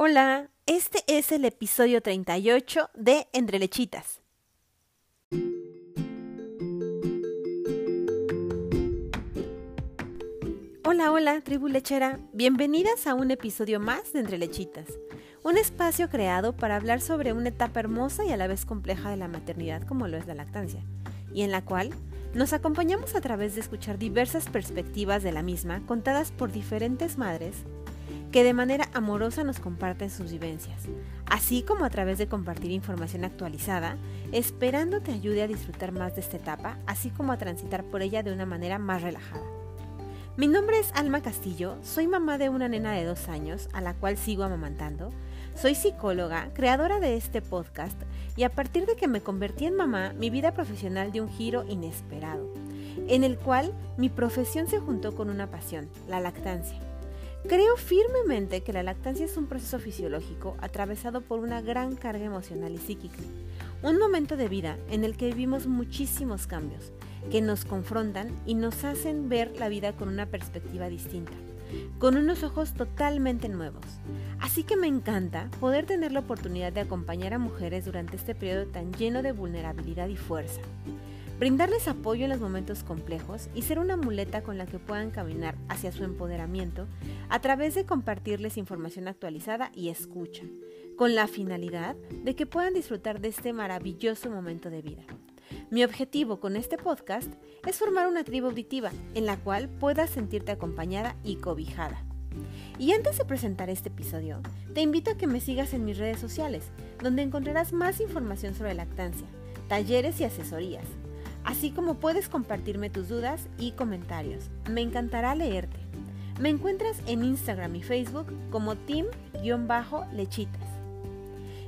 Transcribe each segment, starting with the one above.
Hola, este es el episodio 38 de Entre Lechitas. Hola, hola, tribu lechera. Bienvenidas a un episodio más de Entre Lechitas, un espacio creado para hablar sobre una etapa hermosa y a la vez compleja de la maternidad como lo es la lactancia, y en la cual nos acompañamos a través de escuchar diversas perspectivas de la misma contadas por diferentes madres que de manera amorosa nos comparten sus vivencias, así como a través de compartir información actualizada, esperando te ayude a disfrutar más de esta etapa, así como a transitar por ella de una manera más relajada. Mi nombre es Alma Castillo, soy mamá de una nena de dos años, a la cual sigo amamantando, soy psicóloga, creadora de este podcast, y a partir de que me convertí en mamá, mi vida profesional dio un giro inesperado, en el cual mi profesión se juntó con una pasión, la lactancia. Creo firmemente que la lactancia es un proceso fisiológico atravesado por una gran carga emocional y psíquica, un momento de vida en el que vivimos muchísimos cambios que nos confrontan y nos hacen ver la vida con una perspectiva distinta, con unos ojos totalmente nuevos. Así que me encanta poder tener la oportunidad de acompañar a mujeres durante este periodo tan lleno de vulnerabilidad y fuerza brindarles apoyo en los momentos complejos y ser una muleta con la que puedan caminar hacia su empoderamiento a través de compartirles información actualizada y escucha, con la finalidad de que puedan disfrutar de este maravilloso momento de vida. Mi objetivo con este podcast es formar una tribu auditiva en la cual puedas sentirte acompañada y cobijada. Y antes de presentar este episodio, te invito a que me sigas en mis redes sociales, donde encontrarás más información sobre lactancia, talleres y asesorías así como puedes compartirme tus dudas y comentarios. Me encantará leerte. Me encuentras en Instagram y Facebook como team-lechitas.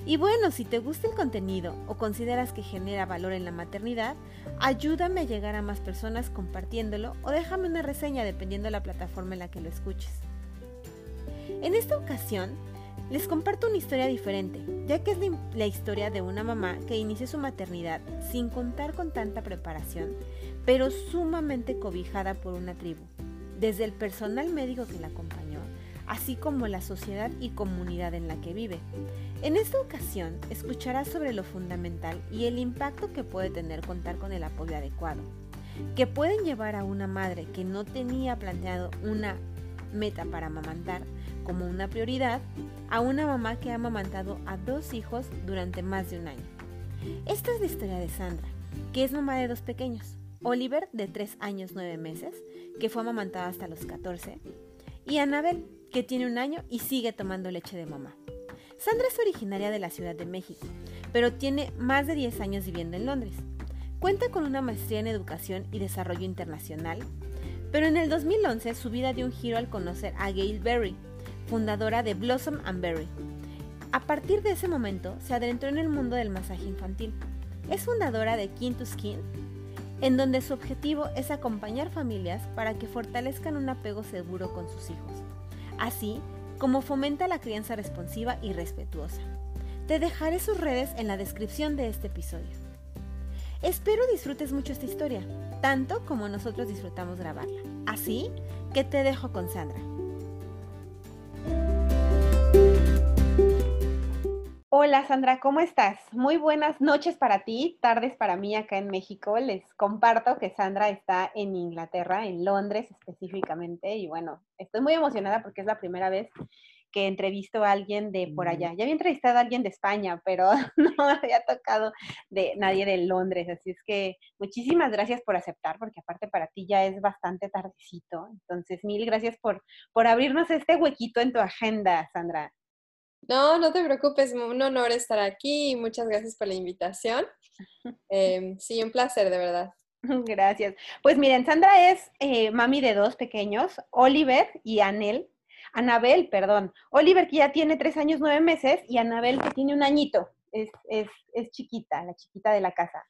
Y bueno, si te gusta el contenido o consideras que genera valor en la maternidad, ayúdame a llegar a más personas compartiéndolo o déjame una reseña dependiendo de la plataforma en la que lo escuches. En esta ocasión les comparto una historia diferente, ya que es la historia de una mamá que inició su maternidad sin contar con tanta preparación, pero sumamente cobijada por una tribu, desde el personal médico que la acompañó, así como la sociedad y comunidad en la que vive. En esta ocasión escucharás sobre lo fundamental y el impacto que puede tener contar con el apoyo adecuado, que pueden llevar a una madre que no tenía planteado una meta para amamantar como una prioridad a una mamá que ha amamantado a dos hijos durante más de un año. Esta es la historia de Sandra, que es mamá de dos pequeños, Oliver de 3 años 9 meses, que fue amamantada hasta los 14, y Anabel, que tiene un año y sigue tomando leche de mamá. Sandra es originaria de la Ciudad de México, pero tiene más de 10 años viviendo en Londres. Cuenta con una maestría en Educación y Desarrollo Internacional, pero en el 2011 su vida dio un giro al conocer a Gail Berry, fundadora de Blossom and Berry. A partir de ese momento se adentró en el mundo del masaje infantil. Es fundadora de Kin to Skin, en donde su objetivo es acompañar familias para que fortalezcan un apego seguro con sus hijos, así como fomenta la crianza responsiva y respetuosa. Te dejaré sus redes en la descripción de este episodio. Espero disfrutes mucho esta historia, tanto como nosotros disfrutamos grabarla. Así que te dejo con Sandra. Hola Sandra, ¿cómo estás? Muy buenas noches para ti, tardes para mí acá en México. Les comparto que Sandra está en Inglaterra, en Londres específicamente, y bueno, estoy muy emocionada porque es la primera vez que entrevisto a alguien de por allá. Ya había entrevistado a alguien de España, pero no había tocado de nadie de Londres. Así es que muchísimas gracias por aceptar, porque aparte para ti ya es bastante tardecito. Entonces, mil gracias por, por abrirnos este huequito en tu agenda, Sandra. No, no te preocupes, un honor estar aquí y muchas gracias por la invitación. Em, sí, un placer, de verdad. Gracias. Pues miren, Sandra es eh, mami de dos pequeños, Oliver y Anel. Anabel, perdón. Oliver que ya tiene tres años, nueve meses, y Anabel que tiene un añito. Es, es, es chiquita, la chiquita de la casa.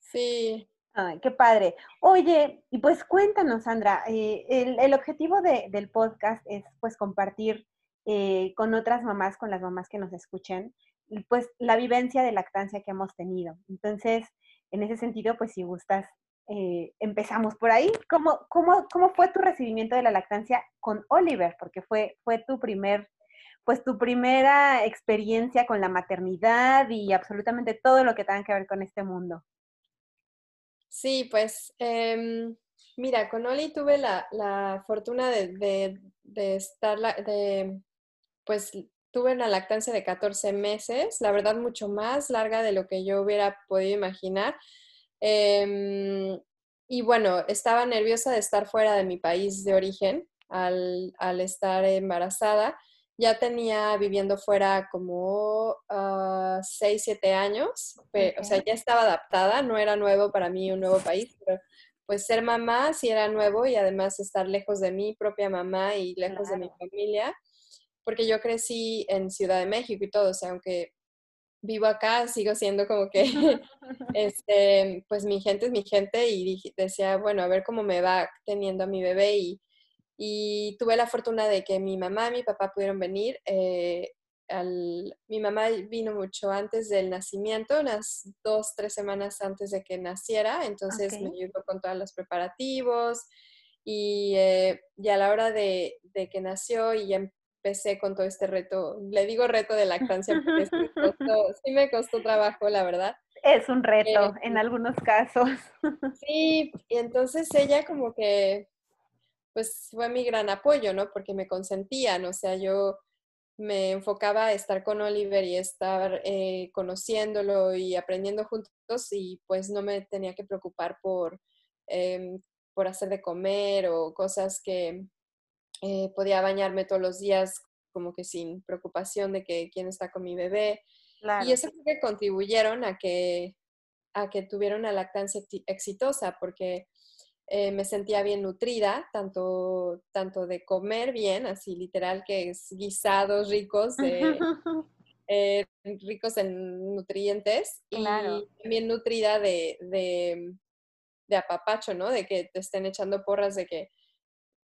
Sí. Ay, qué padre. Oye, y pues cuéntanos, Sandra, eh, el, el, objetivo de, del podcast es pues compartir eh, con otras mamás, con las mamás que nos escuchen, pues la vivencia de lactancia que hemos tenido. Entonces, en ese sentido, pues si gustas eh, empezamos por ahí. ¿Cómo, cómo, cómo fue tu recibimiento de la lactancia con Oliver? Porque fue, fue tu primer, pues tu primera experiencia con la maternidad y absolutamente todo lo que tenga que ver con este mundo. Sí, pues em, mira, con Oli tuve la, fortuna de, de, estar, de, pues tuve una lactancia de 14 meses, la verdad mucho más larga de lo que yo hubiera podido imaginar. Em, y bueno, estaba nerviosa de estar fuera de mi país de origen al, al estar embarazada ya tenía viviendo fuera como 6, ah, 7 años, o sea, ya estaba adaptada, no era nuevo para mí un nuevo país, pero pues ser mamá sí era nuevo y además estar lejos de mi propia mamá y lejos de mi familia, porque yo crecí en Ciudad de México y todo, o sea, aunque vivo acá, sigo siendo como que, este, pues mi gente es mi gente y decía, bueno, a ver cómo me va teniendo a mi bebé y y tuve la fortuna de que mi mamá y mi papá pudieron venir. Eh, mi mamá vino mucho antes del nacimiento, unas dos, tres semanas antes de que naciera, entonces me ayudó con todos los preparativos y, eh, a la hora de, que nació y ya empecé con todo este reto, le digo reto de lactancia porque sí me costó trabajo, la verdad. Es un reto en eh, algunos casos. Sí, y entonces ella como que pues fue mi gran apoyo, ¿no? Porque me consentían, o sea, yo me enfocaba a estar con Oliver y estar eh, conociéndolo y aprendiendo juntos y pues no me tenía que preocupar por, em, por hacer de comer o cosas que eh, podía bañarme todos los días como que sin preocupación de que quién está con mi bebé. Y eso creo que contribuyeron a que, a que tuviera una lactancia exitosa porque eh, me sentía bien nutrida, tanto, tanto de comer bien, así literal que es guisados ricos, eh, ricos en nutrientes, y bien nutrida de, de, apapacho, ¿no? De que te estén echando porras de que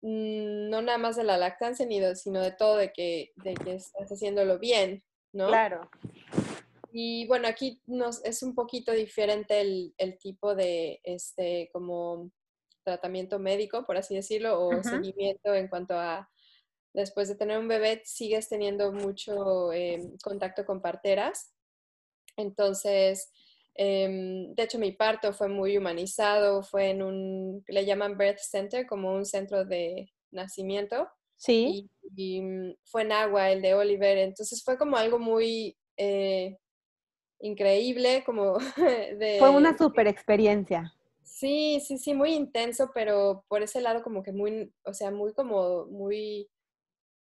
no nada más de la lactancia, ni sino de todo, de que, de que estás haciéndolo bien, ¿no? Claro. Y bueno, aquí nos, es un poquito diferente el, el tipo de, este, como tratamiento médico, por así decirlo, o seguimiento en cuanto a después de tener un bebé, sigues teniendo mucho em, contacto con parteras. Entonces, em, de hecho, mi parto fue muy humanizado, fue en un, le llaman birth center, como un centro de nacimiento. Sí. Y, mm, fue en agua el de Oliver, entonces fue como algo muy eh, increíble, como de... Fue una super experiencia. Sí, sí, sí, muy intenso, pero por ese lado como que muy, o sea, muy como, muy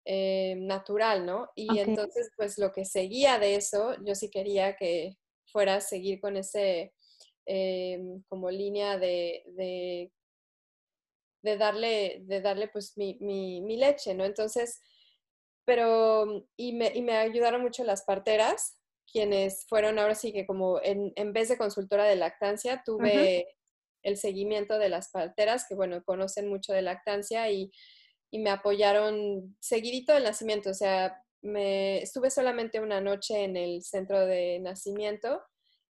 eh, natural, ¿no? Y entonces, pues lo que seguía de eso, yo sí quería que fuera a seguir con ese, em, como línea de, de, de, darle, de darle pues mi, mi, mi leche, ¿no? Entonces, pero, y me, y me ayudaron mucho las parteras, quienes fueron ahora sí que como en, en vez de consultora de lactancia, tuve el seguimiento de las parteras, que bueno, conocen mucho de lactancia y, me apoyaron seguidito del nacimiento, o sea, me estuve solamente una noche en el centro de nacimiento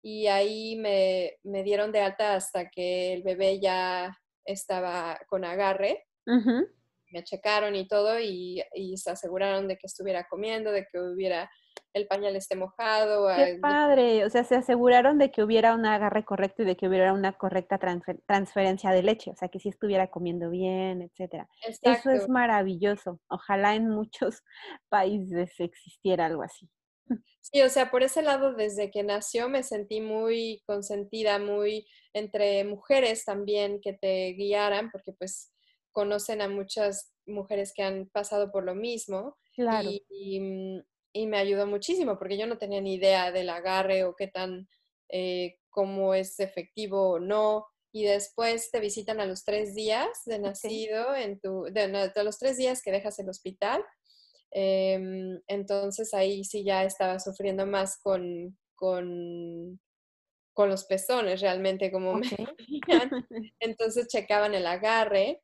y ahí me, dieron de alta hasta que el bebé ya estaba con agarre. Me checaron y todo y, y, se aseguraron de que estuviera comiendo, de que hubiera el pañal esté mojado. Qué padre, o sea, se aseguraron de que hubiera un agarre correcto y de que hubiera una correcta transferencia de leche, o sea, que sí estuviera comiendo bien, etcétera. Eso es maravilloso. Ojalá en muchos países existiera algo así. Sí, o sea, por ese lado, desde que nació me sentí muy consentida, muy entre mujeres también que te guiaran, porque pues conocen a muchas mujeres que han pasado por lo mismo. Claro. y, mm, y me ayudó muchísimo porque yo no tenía ni idea del agarre o qué tan, eh, cómo es efectivo o no. Y después te visitan a los tres días de nacido, en tu, de, los tres días que dejas el hospital. Em, entonces ahí sí ya estaba sufriendo más con, con, con los pezones realmente, como me Entonces checaban el agarre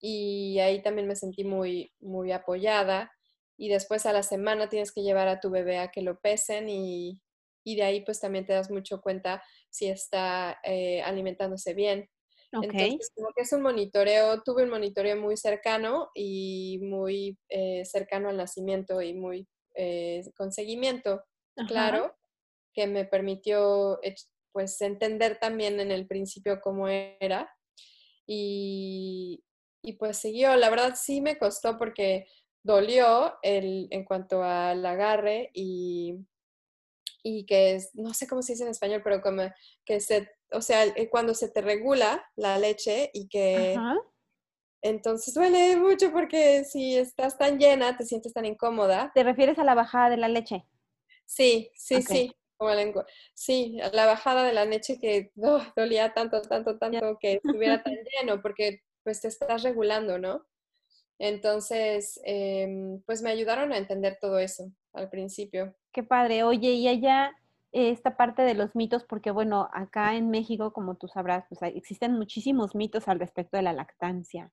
y ahí también me sentí muy, muy apoyada y después a la semana tienes que llevar a tu bebé a que lo pesen y, de ahí pues también te das mucho cuenta si está eh, alimentándose bien. Entonces, como que es un monitoreo, tuve un monitoreo muy cercano y muy eh, cercano al nacimiento y muy eh, con seguimiento claro que me permitió pues entender también en el principio cómo era y, y pues siguió. La verdad sí me costó porque dolió el, en cuanto al agarre y, y que es, no sé cómo se dice en español, pero como que se, o sea, eh, cuando se te regula la leche y que entonces duele mucho porque si estás tan llena, te sientes tan incómoda. ¿Te refieres a la bajada de la leche? Sí, sí, sí. Como lengua. Sí, la bajada de la leche que oh, dolía tanto, tanto, tanto que estuviera tan lleno, porque pues te estás regulando, ¿no? Entonces, em, pues me ayudaron a entender todo eso al principio. Qué padre. Oye, y allá esta parte de los mitos, porque bueno, acá en México, como tú sabrás, pues existen muchísimos mitos al respecto de la lactancia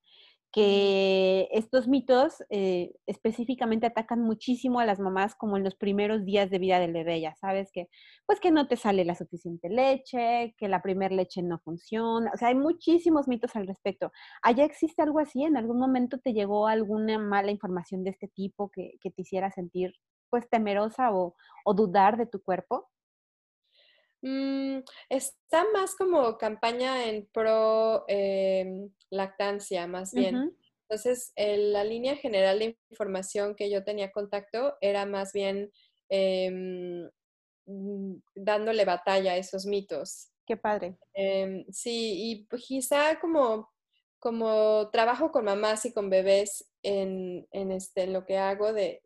que estos mitos eh, específicamente atacan muchísimo a las mamás como en los primeros días de vida del bebé, ya sabes que pues que no te sale la suficiente leche, que la primer leche no funciona, o sea, hay muchísimos mitos al respecto. ¿Allá existe algo así? ¿En algún momento te llegó alguna mala información de este tipo que, que te hiciera sentir pues temerosa o, o dudar de tu cuerpo? Mm, está más como campaña en pro em, lactancia, más bien. Entonces, la línea general de información que yo tenía contacto era más bien em, mm, dándole batalla a esos mitos. Qué padre. Em, sí, y quizá como, como trabajo con mamás y con bebés en, en este, lo que hago de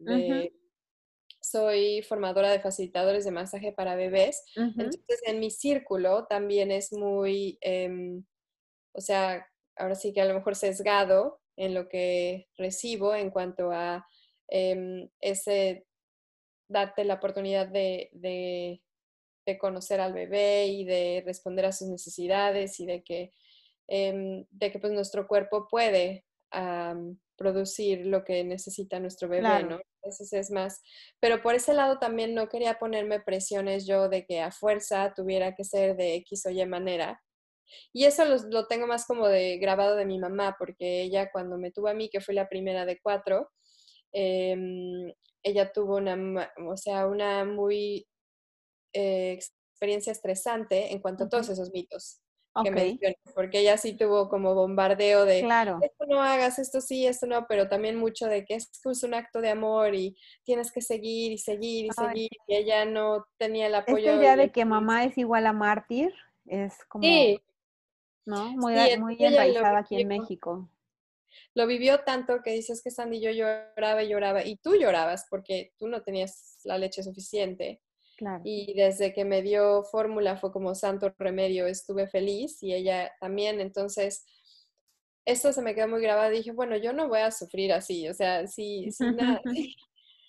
soy formadora de facilitadores de masaje para bebés. Entonces, en mi círculo también es muy, em, o sea, ahora sí que a lo mejor sesgado en lo que recibo en cuanto a em, ese, darte la oportunidad de, de, conocer al bebé y de responder a sus necesidades y de que, em, de que pues nuestro cuerpo puede producir lo que necesita nuestro bebé, ¿no? Entonces es más, pero por ese lado también no quería ponerme presiones yo de que a fuerza tuviera que ser de X o Y manera. Y eso lo, tengo más como de grabado de mi mamá, porque ella cuando me tuvo a mí, que fue la primera de cuatro, em, ella tuvo una, o sea, una muy eh, experiencia estresante en cuanto a todos esos mitos porque ella sí tuvo como bombardeo de claro. esto no hagas, esto sí, esto no, pero también mucho de que es un acto de amor y tienes que seguir y seguir y seguir, y ella no tenía el apoyo. Esta idea de que mamá es igual a mártir es como, ¿no? Muy, muy enraizada aquí en México. Lo vivió tanto que dices que Sandy yo lloraba y lloraba, y tú llorabas porque tú no tenías la leche suficiente. Y desde que me dio fórmula fue como santo remedio, estuve feliz y ella también. Entonces, esto se me quedó muy grabado. Dije, bueno, yo no voy a sufrir así, o sea, sí, nada,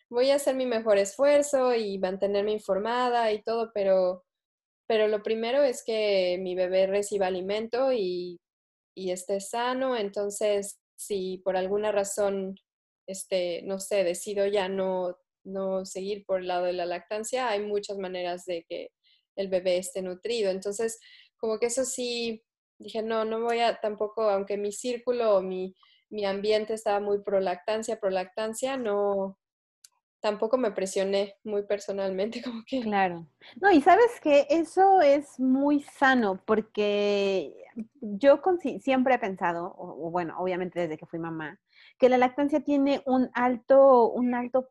voy a hacer mi mejor esfuerzo y mantenerme informada y todo, pero, pero lo primero es que mi bebé reciba alimento y, y esté sano. Entonces, si por alguna razón, este, no sé, decido ya no no seguir por el lado de la lactancia, hay muchas maneras de que el bebé esté nutrido. Entonces, como que eso sí, dije, no, no voy a tampoco, aunque mi círculo o mi, mi ambiente estaba muy pro lactancia, pro lactancia, no, tampoco me presioné muy personalmente, como que... Claro. No, y sabes que eso es muy sano porque yo siempre he pensado, o, bueno, obviamente desde que fui mamá, que la lactancia tiene un alto, un alto,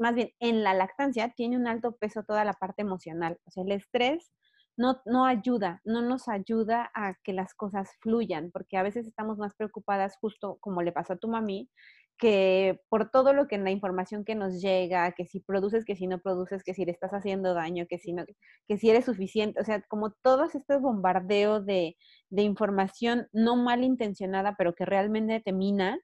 más bien en la lactancia tiene un alto peso toda la parte emocional. O sea, el estrés no, no ayuda, no nos ayuda a que las cosas fluyan, porque a veces estamos más preocupadas, justo como le pasó a tu mami, que por todo lo que en la información que nos llega, que si produces, que si no produces, que si le estás haciendo daño, que si no, que si eres suficiente, o sea, como todos estos bombardeos de, de información no malintencionada, pero que realmente te mina,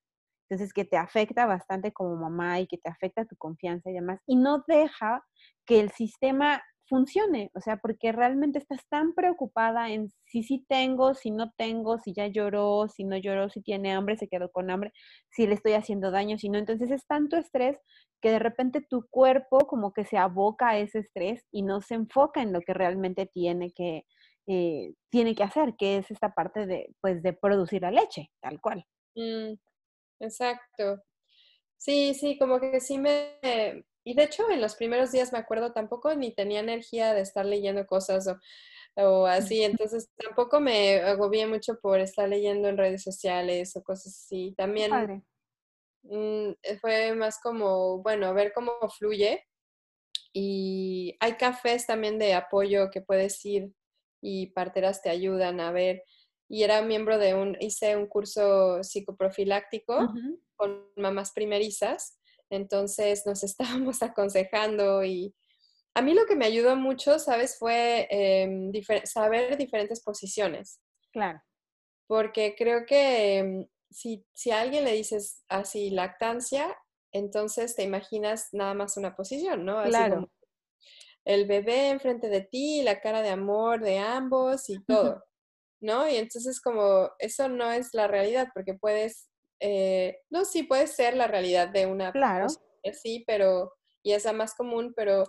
entonces, que te afecta bastante como mamá y que te afecta tu confianza y demás. Y no deja que el sistema funcione, o sea, porque realmente estás tan preocupada en si sí tengo, si no tengo, si ya lloró, si no lloró, si tiene hambre, se quedó con hambre, si le estoy haciendo daño, si no. Entonces es tanto estrés que de repente tu cuerpo como que se aboca a ese estrés y no se enfoca en lo que realmente tiene que, eh, tiene que hacer, que es esta parte de, pues, de producir la leche, tal cual. Mm, Exacto. Sí, sí, como que sí me, y de hecho en los primeros días me acuerdo tampoco ni tenía energía de estar leyendo cosas o, o así, entonces tampoco me agobié mucho por estar leyendo en redes sociales o cosas así. También mm, fue más como, bueno, ver cómo fluye. Y hay cafés también de apoyo que puedes ir y parteras te ayudan a ver. Y era miembro de un, hice un curso psicoprofiláctico con mamás primerizas, entonces nos estábamos aconsejando y a mí lo que me ayudó mucho, ¿sabes? Fue em, saber diferentes posiciones. Claro. Porque creo que em, si, si a alguien le dices así lactancia, entonces te imaginas nada más una posición, ¿no? Así claro. como el bebé enfrente de ti, la cara de amor de ambos y todo, ¿no? Y entonces como eso no es la realidad, porque puedes, eh, no, sí puede ser la realidad de una claro. sí, pero, y esa más común, pero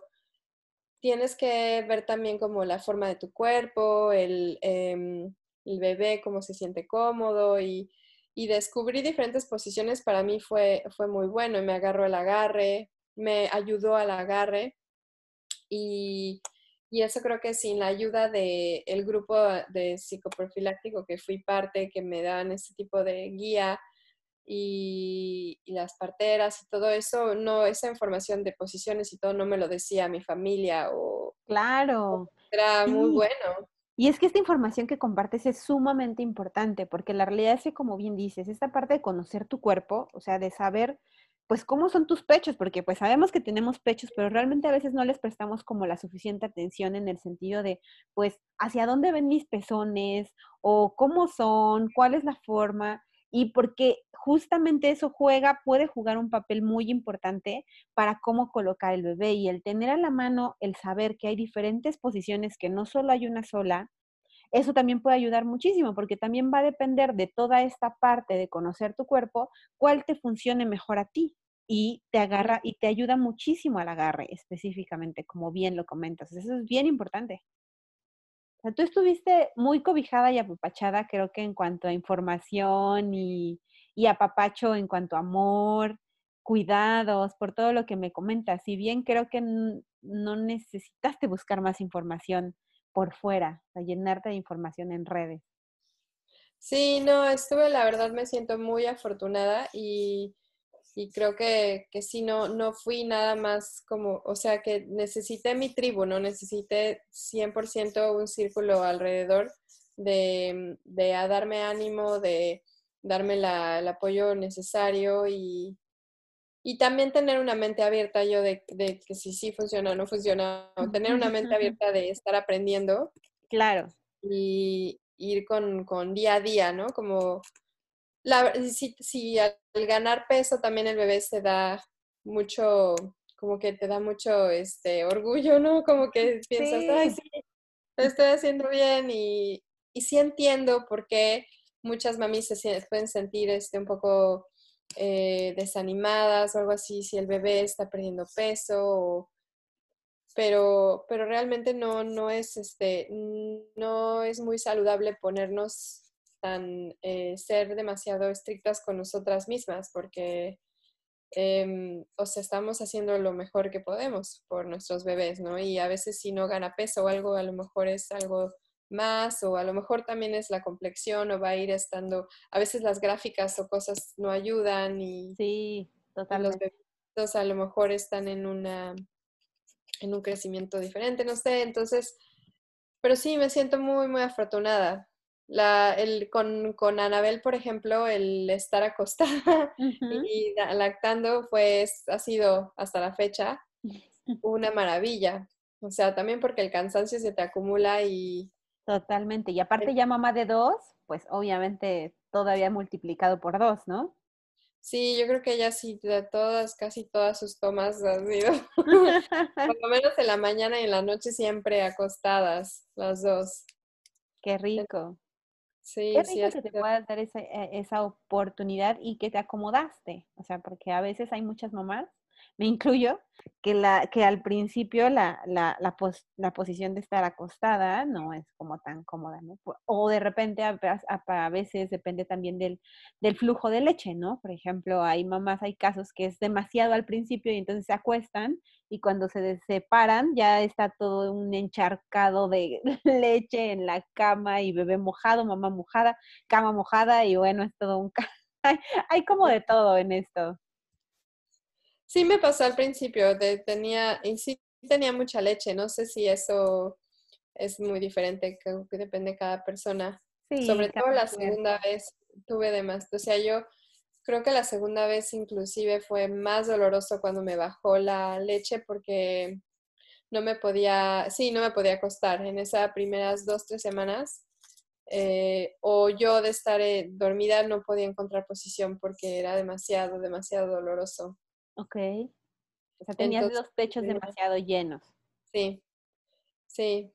tienes que ver también como la forma de tu cuerpo, el, em, el bebé, cómo se siente cómodo y, y, descubrir diferentes posiciones para mí fue, fue muy bueno. Me agarró el agarre, me ayudó al agarre y, y eso creo que sin la ayuda del el grupo de psicoprofiláctico que fui parte, que me dan ese tipo de guía, y, las parteras y todo eso, no, esa información de posiciones y todo no me lo decía mi familia o... Claro. Era muy bueno. Y es que esta información que compartes es sumamente importante, porque la realidad es que, como bien dices, esta parte de conocer tu cuerpo, o sea, de saber, pues, cómo son tus pechos, porque pues sabemos que tenemos pechos, pero realmente a veces no les prestamos como la suficiente atención en el sentido de, pues, hacia dónde ven mis pezones o cómo son, cuál es la forma y porque justamente eso juega, puede jugar un papel muy importante para cómo colocar el bebé y el tener a la mano el saber que hay diferentes posiciones, que no solo hay una sola, eso también puede ayudar muchísimo porque también va a depender de toda esta parte de conocer tu cuerpo, cuál te funcione mejor a ti y te agarra y te ayuda muchísimo al agarre específicamente, como bien lo comentas. Eso es bien importante tú estuviste muy cobijada y apapachada, creo que en cuanto a información y, y apapacho en cuanto a amor, cuidados, por todo lo que me comentas. Si bien creo que no necesitaste buscar más información por fuera, o llenarte de información en redes. Sí, no, estuve, la verdad me siento muy afortunada y y creo que, que sí, no, no fui nada más como, o sea, que necesité mi tribu, no necesité 100% un círculo alrededor de, de a darme ánimo, de darme la, el apoyo necesario y, y también tener una mente abierta yo de, de, que si sí funciona o no funciona, o tener una mente abierta de estar aprendiendo. Claro. Y ir con, con día a día, ¿no? Como la, si, si, al ganar peso también el bebé se da mucho, como que te da mucho este orgullo, ¿no? Como que piensas, ay, sí, lo estoy haciendo bien y, y sí entiendo por qué muchas mamis se pueden sentir este, un poco eh, desanimadas o algo así si el bebé está perdiendo peso pero, pero realmente no, no es este, no es muy saludable ponernos tan eh, ser demasiado estrictas con nosotras mismas, porque o sea, estamos haciendo lo mejor que podemos por nuestros bebés, ¿no? Y a veces si no gana peso o algo, a lo mejor es algo más o a lo mejor también es la complexión o va a ir estando, a veces las gráficas o cosas no ayudan y, sí, los bebés a lo mejor están en una en un crecimiento diferente, no sé, entonces, pero sí, me siento muy, muy afortunada. La, el, con, con, Anabel, por ejemplo, el estar acostada y lactando, pues ha sido hasta la fecha una maravilla. O sea, también porque el cansancio se te acumula y... Totalmente. Y aparte ya mamá de dos, pues obviamente todavía multiplicado por dos, ¿no? Sí, yo creo que ella sí, de todas, casi todas sus tomas han sido, por lo menos en la mañana y en la noche siempre acostadas, las dos. Qué rico. Sí, Qué rico que te puedas dar esa, eh, esa, oportunidad y que te acomodaste. O sea, porque a veces hay muchas mamás, me incluyo, que, la, que al principio la, la, la, la, posición de estar acostada no es como tan cómoda, ¿no? O de repente a, a, veces depende también del, del, flujo de leche, ¿no? Por ejemplo, hay mamás, hay casos que es demasiado al principio y entonces se acuestan y cuando se separan ya está todo un encharcado de leche en la cama y bebé mojado, mamá mojada, cama mojada y bueno, es todo un... hay como de todo en esto. Sí me pasó al principio, de, tenía, y sí tenía mucha leche, no sé si eso es muy diferente, que, depende de cada persona. Sobre todo la segunda vez tuve de más, o sea, yo creo que la segunda vez inclusive fue más doloroso cuando me bajó la leche porque no me podía, sí, no me podía acostar en esas primeras dos, tres semanas. Eh, o yo de estar eh, dormida no podía encontrar posición porque era demasiado, demasiado doloroso. Ok. O sea, tenías los pechos demasiado llenos. Sí, sí,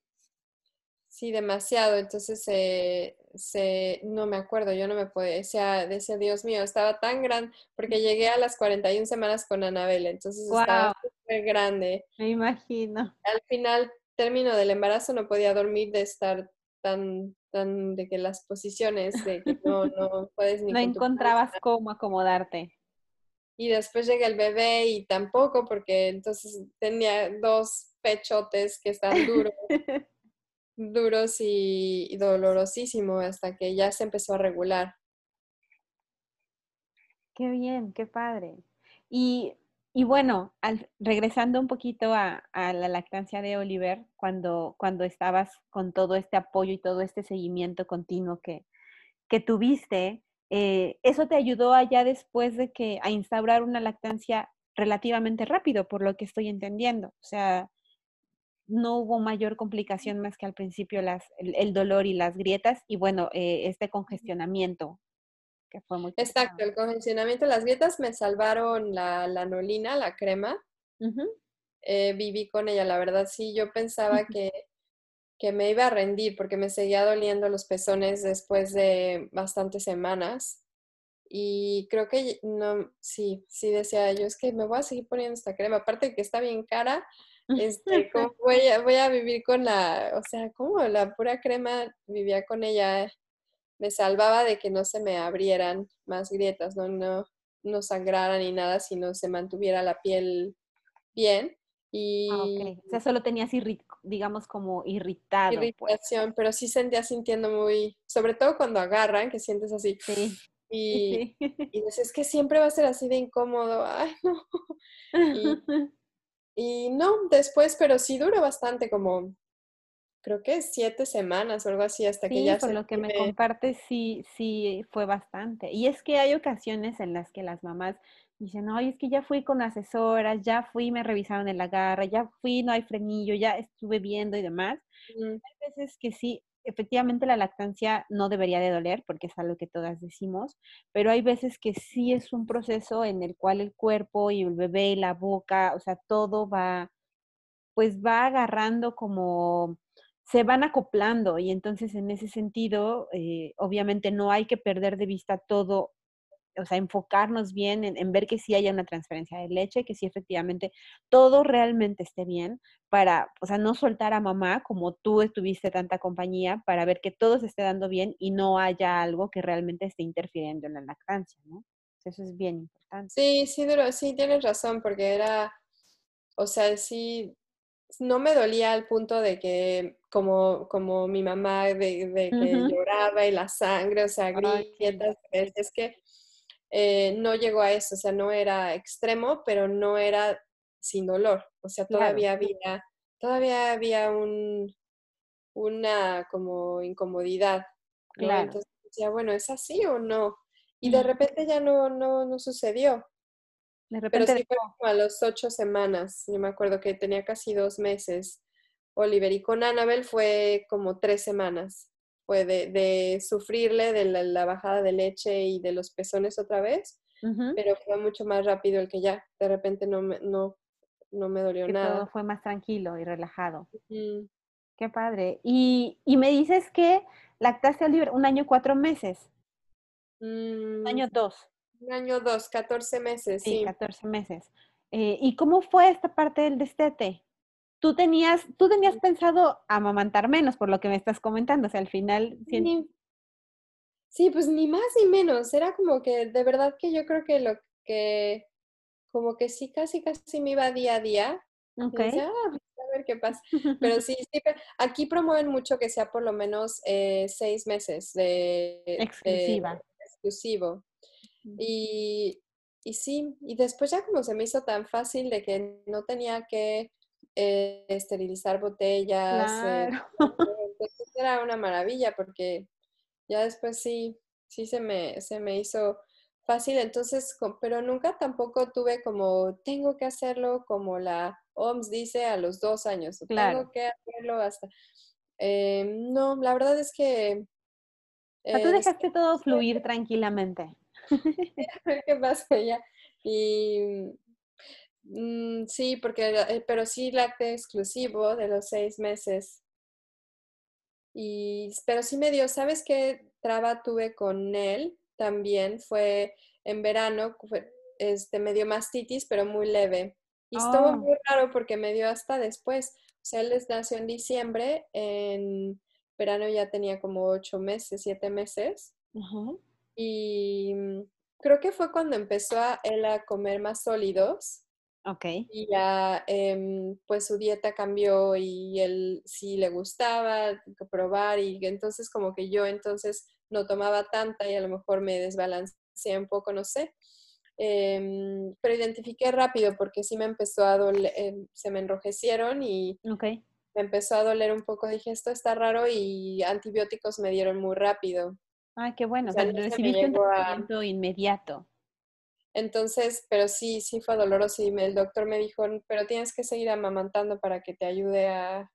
sí, demasiado. Entonces, eh, se, no me acuerdo, yo no me podía, decía, decía, Dios mío, estaba tan grande, porque llegué a las 41 semanas con Anabel, entonces estaba súper grande. Me imagino. Al final, término del embarazo, no podía dormir de estar tan, tan, de que las posiciones, de que no, no puedes ni... No encontrabas cómo acomodarte y después llega el bebé y tampoco porque entonces tenía dos pechotes que están duros, duros y, dolorosísimos hasta que ya se empezó a regular. Qué bien, qué padre. Y, y bueno, regresando un poquito a, a, la lactancia de Oliver, cuando, cuando estabas con todo este apoyo y todo este seguimiento continuo que, que tuviste, eh, eso te ayudó allá después de que a instaurar una lactancia relativamente rápido, por lo que estoy entendiendo. O sea, no hubo mayor complicación más que al principio las, el, dolor y las grietas y bueno, eh, este congestionamiento que fue muy... Exacto, el congestionamiento, las grietas me salvaron la, la nolina, la crema. Eh, viví con ella, la verdad sí, yo pensaba que que me iba a rendir porque me seguía doliendo los pezones después de bastantes semanas. Y creo que no, sí, sí decía yo, es que me voy a seguir poniendo esta crema, aparte de que está bien cara, este, voy, a, voy a vivir con la, o sea, como la pura crema vivía con ella, me salvaba de que no se me abrieran más grietas, no, no, no sangrara ni nada, sino se mantuviera la piel bien. Ah, y O sea, solo tenías, digamos, como irritado. Pues. Irritación, pero sí sentía sintiendo muy, sobre todo cuando agarran, que sientes así. Sí. Y, y dices, que siempre va a ser así de incómodo. Ay, no. Y, no, después, pero sí dura bastante, como creo que siete semanas o algo así, hasta que ya por lo que me compartes, sí, sí, fue bastante. Y es que hay ocasiones en las que las mamás dicen, no, es que ya fui con asesoras, ya fui, me revisaron el agarre, ya fui, no hay frenillo, ya estuve viendo y demás. Hay veces que sí, efectivamente la lactancia no debería de doler, porque es algo que todas decimos, pero hay veces que sí es un proceso en el cual el cuerpo y el bebé y la boca, o sea, todo va, pues va agarrando como se van acoplando y entonces en ese sentido, eh, obviamente no hay que perder de vista todo o sea, enfocarnos bien en, ver que sí haya una transferencia de leche, que sí efectivamente todo realmente esté bien, para, o sea, no soltar a mamá como tú estuviste tanta compañía, para ver que todo se esté dando bien y no haya algo que realmente esté interfiriendo en la lactancia, ¿no? Eso es bien importante. Sí, sí, sí, tienes razón, porque era, o sea, sí, no me dolía al punto de que, como, como mi mamá, de, que lloraba y la sangre, o sea, grietas, es que eh, no llegó a eso, o sea, no era extremo, pero no era sin dolor, o sea, todavía había, todavía había un, una como incomodidad. Claro. Entonces decía, bueno, ¿es así o no? Y de repente ya no, no, no sucedió. De repente Pero sí fue como a los ocho semanas, yo me acuerdo que tenía casi dos meses Oliver y con Annabel fue como tres semanas fue de, sufrirle de la, bajada de leche y de los pezones otra vez, pero fue mucho más rápido el que ya, de repente no me, no, no me dolió nada. Todo fue más tranquilo y relajado. Qué padre. Y, y, me dices que lactaste al libre un año cuatro meses. un año mm, dos. Un año dos, 14 meses, sí. Sí, 14 meses. Eh, ¿Y cómo fue esta parte del destete? Tú tenías, tú tenías pensado amamantar menos, por lo que me estás comentando, o sea, al final... Sí, sí pues ni más ni menos, era como que de verdad que yo creo que lo que, como que sí, casi, casi me iba día a día. Ok. Decía, ah, pues, a ver qué pasa. Pero sí, sí, aquí promueven mucho que sea por lo menos eh, seis meses de... Exclusiva. exclusivo. Y, y sí, y después ya como se me hizo tan fácil de que no tenía que eh, esterilizar botellas, eh, era una maravilla porque ya después sí, sí se me, se me hizo fácil, entonces, pero nunca tampoco tuve como, tengo que hacerlo como la OMS dice a los dos años, tengo que hacerlo hasta... Eh, no, la verdad es que... tú dejaste todo fluir tranquilamente. ¿Qué pasa ya? Y mm, sí, porque, eh, pero sí lacte exclusivo de los seis meses. Y, pero sí me dio, ¿sabes qué traba tuve con él? También fue en verano, este, me dio mastitis, pero muy leve. Y estuvo oh. muy raro porque me dio hasta después. O sea, él nació en diciembre, en verano ya tenía como ocho meses, siete meses. Y mm, creo que fue cuando empezó a, él a comer más sólidos. Ok. Y ya, em, pues su dieta cambió y él sí le gustaba probar y entonces como que yo entonces no tomaba tanta y a lo mejor me desbalanceé un poco, no sé. Em, pero identifiqué rápido porque sí me empezó a doler, em, se me enrojecieron y me empezó a doler un poco. Dije, esto está raro y antibióticos me dieron muy rápido. Ah, qué bueno, o sea, recibiste un tratamiento inmediato. Entonces, pero sí, sí fue doloroso y el doctor me dijo, pero tienes que seguir amamantando para que te ayude a,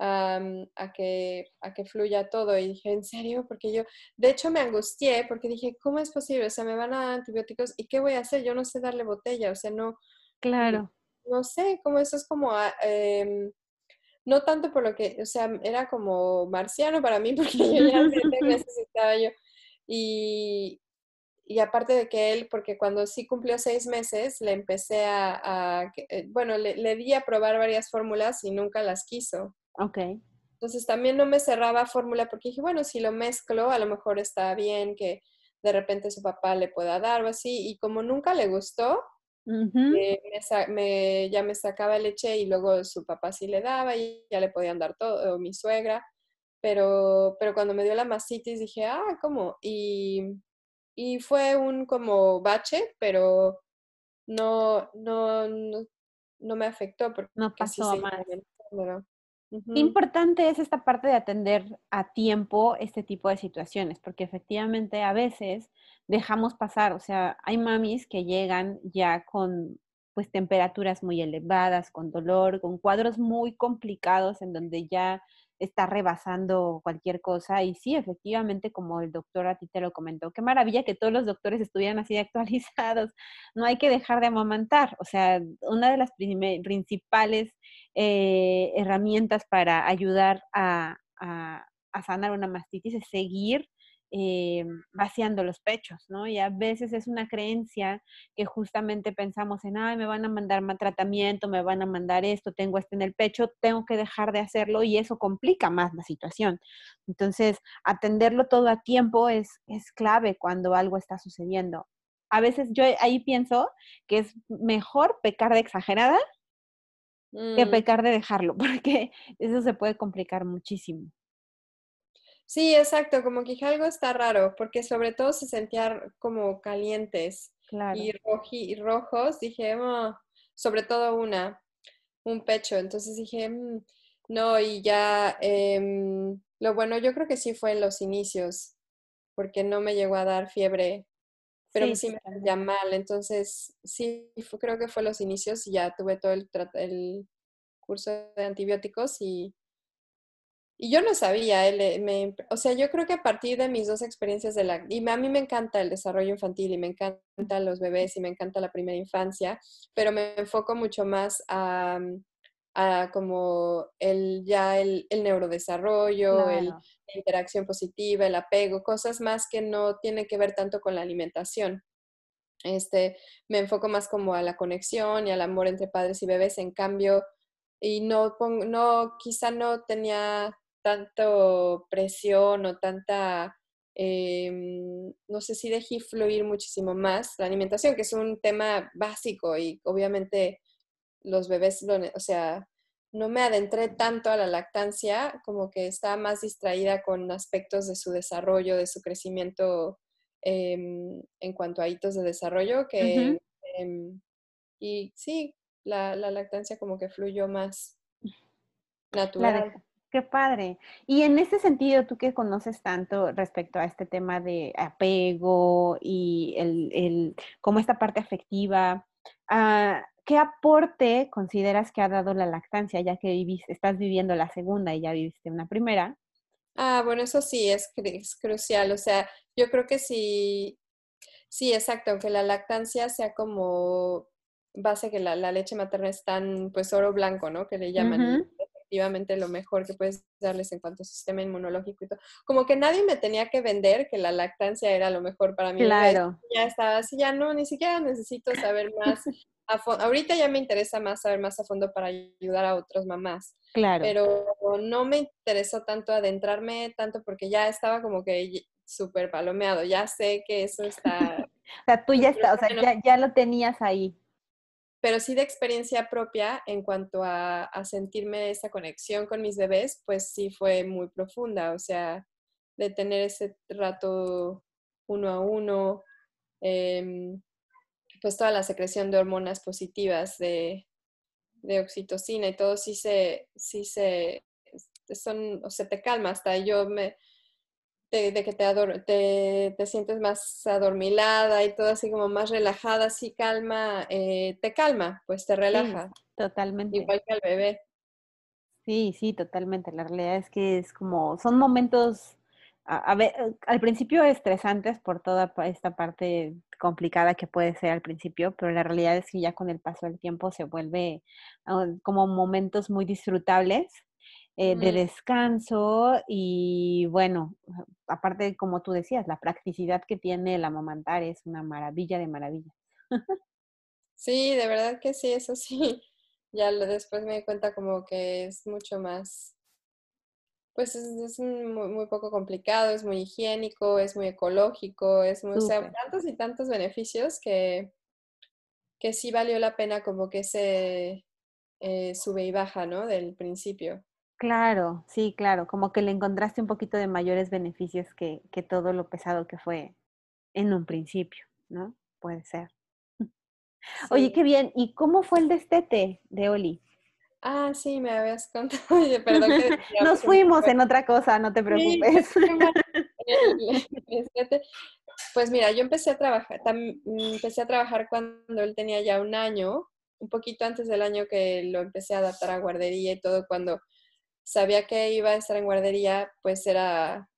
a, que, a que fluya todo. Y dije, ¿en serio? Porque yo, de hecho, me angustié porque dije, ¿cómo es posible? O sea, me van a dar antibióticos y ¿qué voy a hacer? Yo no sé darle botella, o sea, no. Claro. No, sé, como eso es como, eh, no tanto por lo que, o sea, era como marciano para mí porque yo ya necesitaba yo. Y, y aparte de que él, porque cuando sí cumplió seis meses, le empecé a, eh, bueno, le, le, di a probar varias fórmulas y nunca las quiso. Ok. Entonces también no me cerraba fórmula porque dije, bueno, si lo mezclo, a lo mejor está bien que de repente su papá le pueda dar o así. Y como nunca le gustó, eh, me, ya me sacaba leche y luego su papá sí le daba y ya le podían dar todo, o mi suegra. Pero, pero cuando me dio la mastitis dije, ah, ¿cómo? Y, y fue un como bache, pero no, no, no, me afectó porque no pasó más. Importante es esta parte de atender a tiempo este tipo de situaciones, porque efectivamente a veces dejamos pasar, o sea, hay mamis que llegan ya con pues temperaturas muy elevadas, con dolor, con cuadros muy complicados en donde ya está rebasando cualquier cosa. Y sí, efectivamente, como el doctor a ti te lo comentó, qué maravilla que todos los doctores estuvieran así actualizados. No hay que dejar de amamantar. O sea, una de las principales eh, herramientas para ayudar a, a sanar una mastitis es seguir eh, vaciando los pechos, ¿no? Y a veces es una creencia que justamente pensamos en, ay, me van a mandar más tratamiento, me van a mandar esto, tengo esto en el pecho, tengo que dejar de hacerlo y eso complica más la situación. Entonces, atenderlo todo a tiempo es, es clave cuando algo está sucediendo. A veces yo ahí pienso que es mejor pecar de exagerada que mm. pecar de dejarlo, porque eso se puede complicar muchísimo. Sí, exacto, como que algo está raro, porque sobre todo se sentían como calientes y, y, rojos. Dije, oh", sobre todo una, un pecho. Entonces dije, mm, no, y ya, em, lo bueno, yo creo que sí fue en los inicios, porque no me llegó a dar fiebre, pero sí, me sentía mal. Entonces, sí, creo que fue los inicios y ya tuve todo el, el curso de antibióticos y y yo no sabía, él, me, o sea, yo creo que a partir de mis dos experiencias de la... Y a mí me encanta el desarrollo infantil y me encantan los bebés y me encanta la primera infancia, pero me enfoco mucho más a, a como el, ya el, el neurodesarrollo, el, la interacción positiva, el apego, cosas más que no tienen que ver tanto con la alimentación. este, me enfoco más como a la conexión y al amor entre padres y bebés, en cambio, y no, no quizá no tenía tanto presión o tanta, em, no sé si dejé fluir muchísimo más la alimentación, que es un tema básico y obviamente los bebés, o sea, no me adentré tanto a la lactancia, como que estaba más distraída con aspectos de su desarrollo, de su crecimiento em, en cuanto a hitos de desarrollo, que, em, y sí, la, lactancia como que fluyó más natural. Qué padre. Y en ese sentido, tú que conoces tanto respecto a este tema de apego y el, el como esta parte afectiva, ah, ¿qué aporte consideras que ha dado la lactancia, ya que estás viviendo la segunda y ya viviste una primera? Ah, bueno, eso sí es, crucial. O sea, yo creo que sí, sí, exacto, aunque la lactancia sea como base que la, leche materna es tan, pues, oro blanco, ¿no? Que le llaman efectivamente lo mejor que puedes darles en cuanto a sistema inmunológico y todo. Como que nadie me tenía que vender que la lactancia era lo mejor para mí. Claro. Ya estaba así, ya no, ni siquiera necesito saber más ahorita ya me interesa más saber más a fondo para ayudar a otras mamás. Claro. Pero no me interesó tanto adentrarme tanto porque ya estaba como que súper palomeado. Ya sé que eso está. o sea, tú ya está, o sea, ya, ya, lo tenías ahí. Pero sí de experiencia propia en cuanto a, sentirme esa conexión con mis bebés, pues sí fue muy profunda. O sea, de tener ese rato uno a uno. Eh, pues toda la secreción de hormonas positivas de, oxitocina y todo sí se, sí se, son, o se te calma, hasta yo me, de, que te, te, sientes más adormilada y todo así como más relajada, sí calma, eh, te calma, pues te relaja. totalmente. Igual que al bebé. Sí, sí, totalmente. La realidad es que es como, son momentos a, ver, eh, al principio estresantes por toda esta parte complicada que puede ser al principio, pero la realidad es que ya con el paso del tiempo se vuelve ah, como momentos muy disfrutables eh, de descanso y bueno, aparte como tú decías, la practicidad que tiene el amamantar es una maravilla de maravillas. Sí, de verdad que sí, eso sí. Ya después me di cuenta como que es mucho más pues es, muy, poco complicado, es muy higiénico, es muy ecológico, es muy, o sea, tantos y tantos beneficios que, que sí valió la pena como que se eh, sube y baja, ¿no? Del principio. Claro, sí, claro, como que le encontraste un poquito de mayores beneficios que, que todo lo pesado que fue en un principio, ¿no? Puede ser. Oye, qué bien. ¿Y cómo fue el destete de Oli? Ah, sí, me habías contado. Perdón que Nos fuimos en otra cosa, no te preocupes. pues mira, yo empecé a trabajar, empecé a trabajar cuando él tenía ya un año, un poquito antes del año que lo empecé a adaptar a guardería y todo, cuando sabía que iba a estar en guardería, pues era,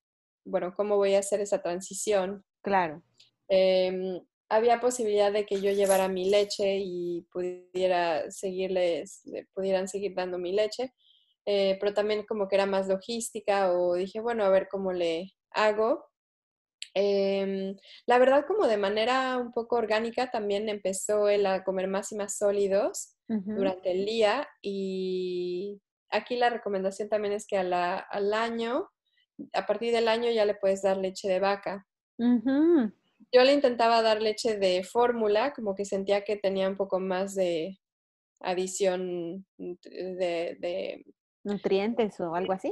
bueno, ¿cómo voy a hacer esa transición? Claro. Eh, había posibilidad de que yo llevara mi leche y pudiera seguirles, pudieran seguir dando mi leche, eh, pero también como que era más logística o dije, bueno, a ver cómo le hago. Em, la verdad, como de manera un poco orgánica, también empezó él a comer más y más sólidos durante el día y aquí la recomendación también es que al año, a partir del año ya le puedes dar leche de vaca yo le intentaba dar leche de fórmula, como que sentía que tenía un poco más de adición de, nutrientes o algo así.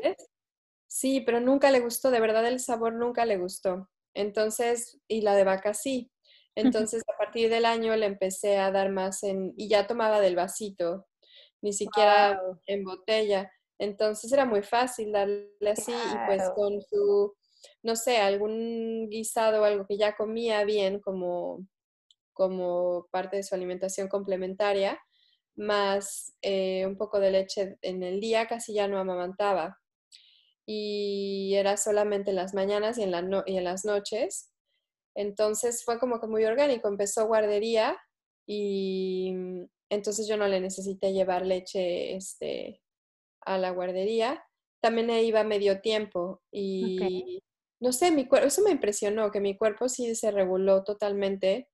Sí, pero nunca le gustó, de verdad el sabor nunca le gustó. Entonces, y la de vaca sí. Entonces, a partir del año le empecé a dar más en, y ya tomaba del vasito, ni siquiera en botella. Entonces era muy fácil darle así y pues con su no sé, algún guisado o algo que ya comía bien como, como parte de su alimentación complementaria, más eh, un poco de leche en el día, casi ya no amamantaba. Y era solamente en las mañanas y en, la y en las noches. Entonces fue como que muy orgánico. Empezó guardería y entonces yo no le necesité llevar leche este, a la guardería. También iba medio tiempo y no sé, mi cuerpo, eso me impresionó, que mi cuerpo sí se reguló totalmente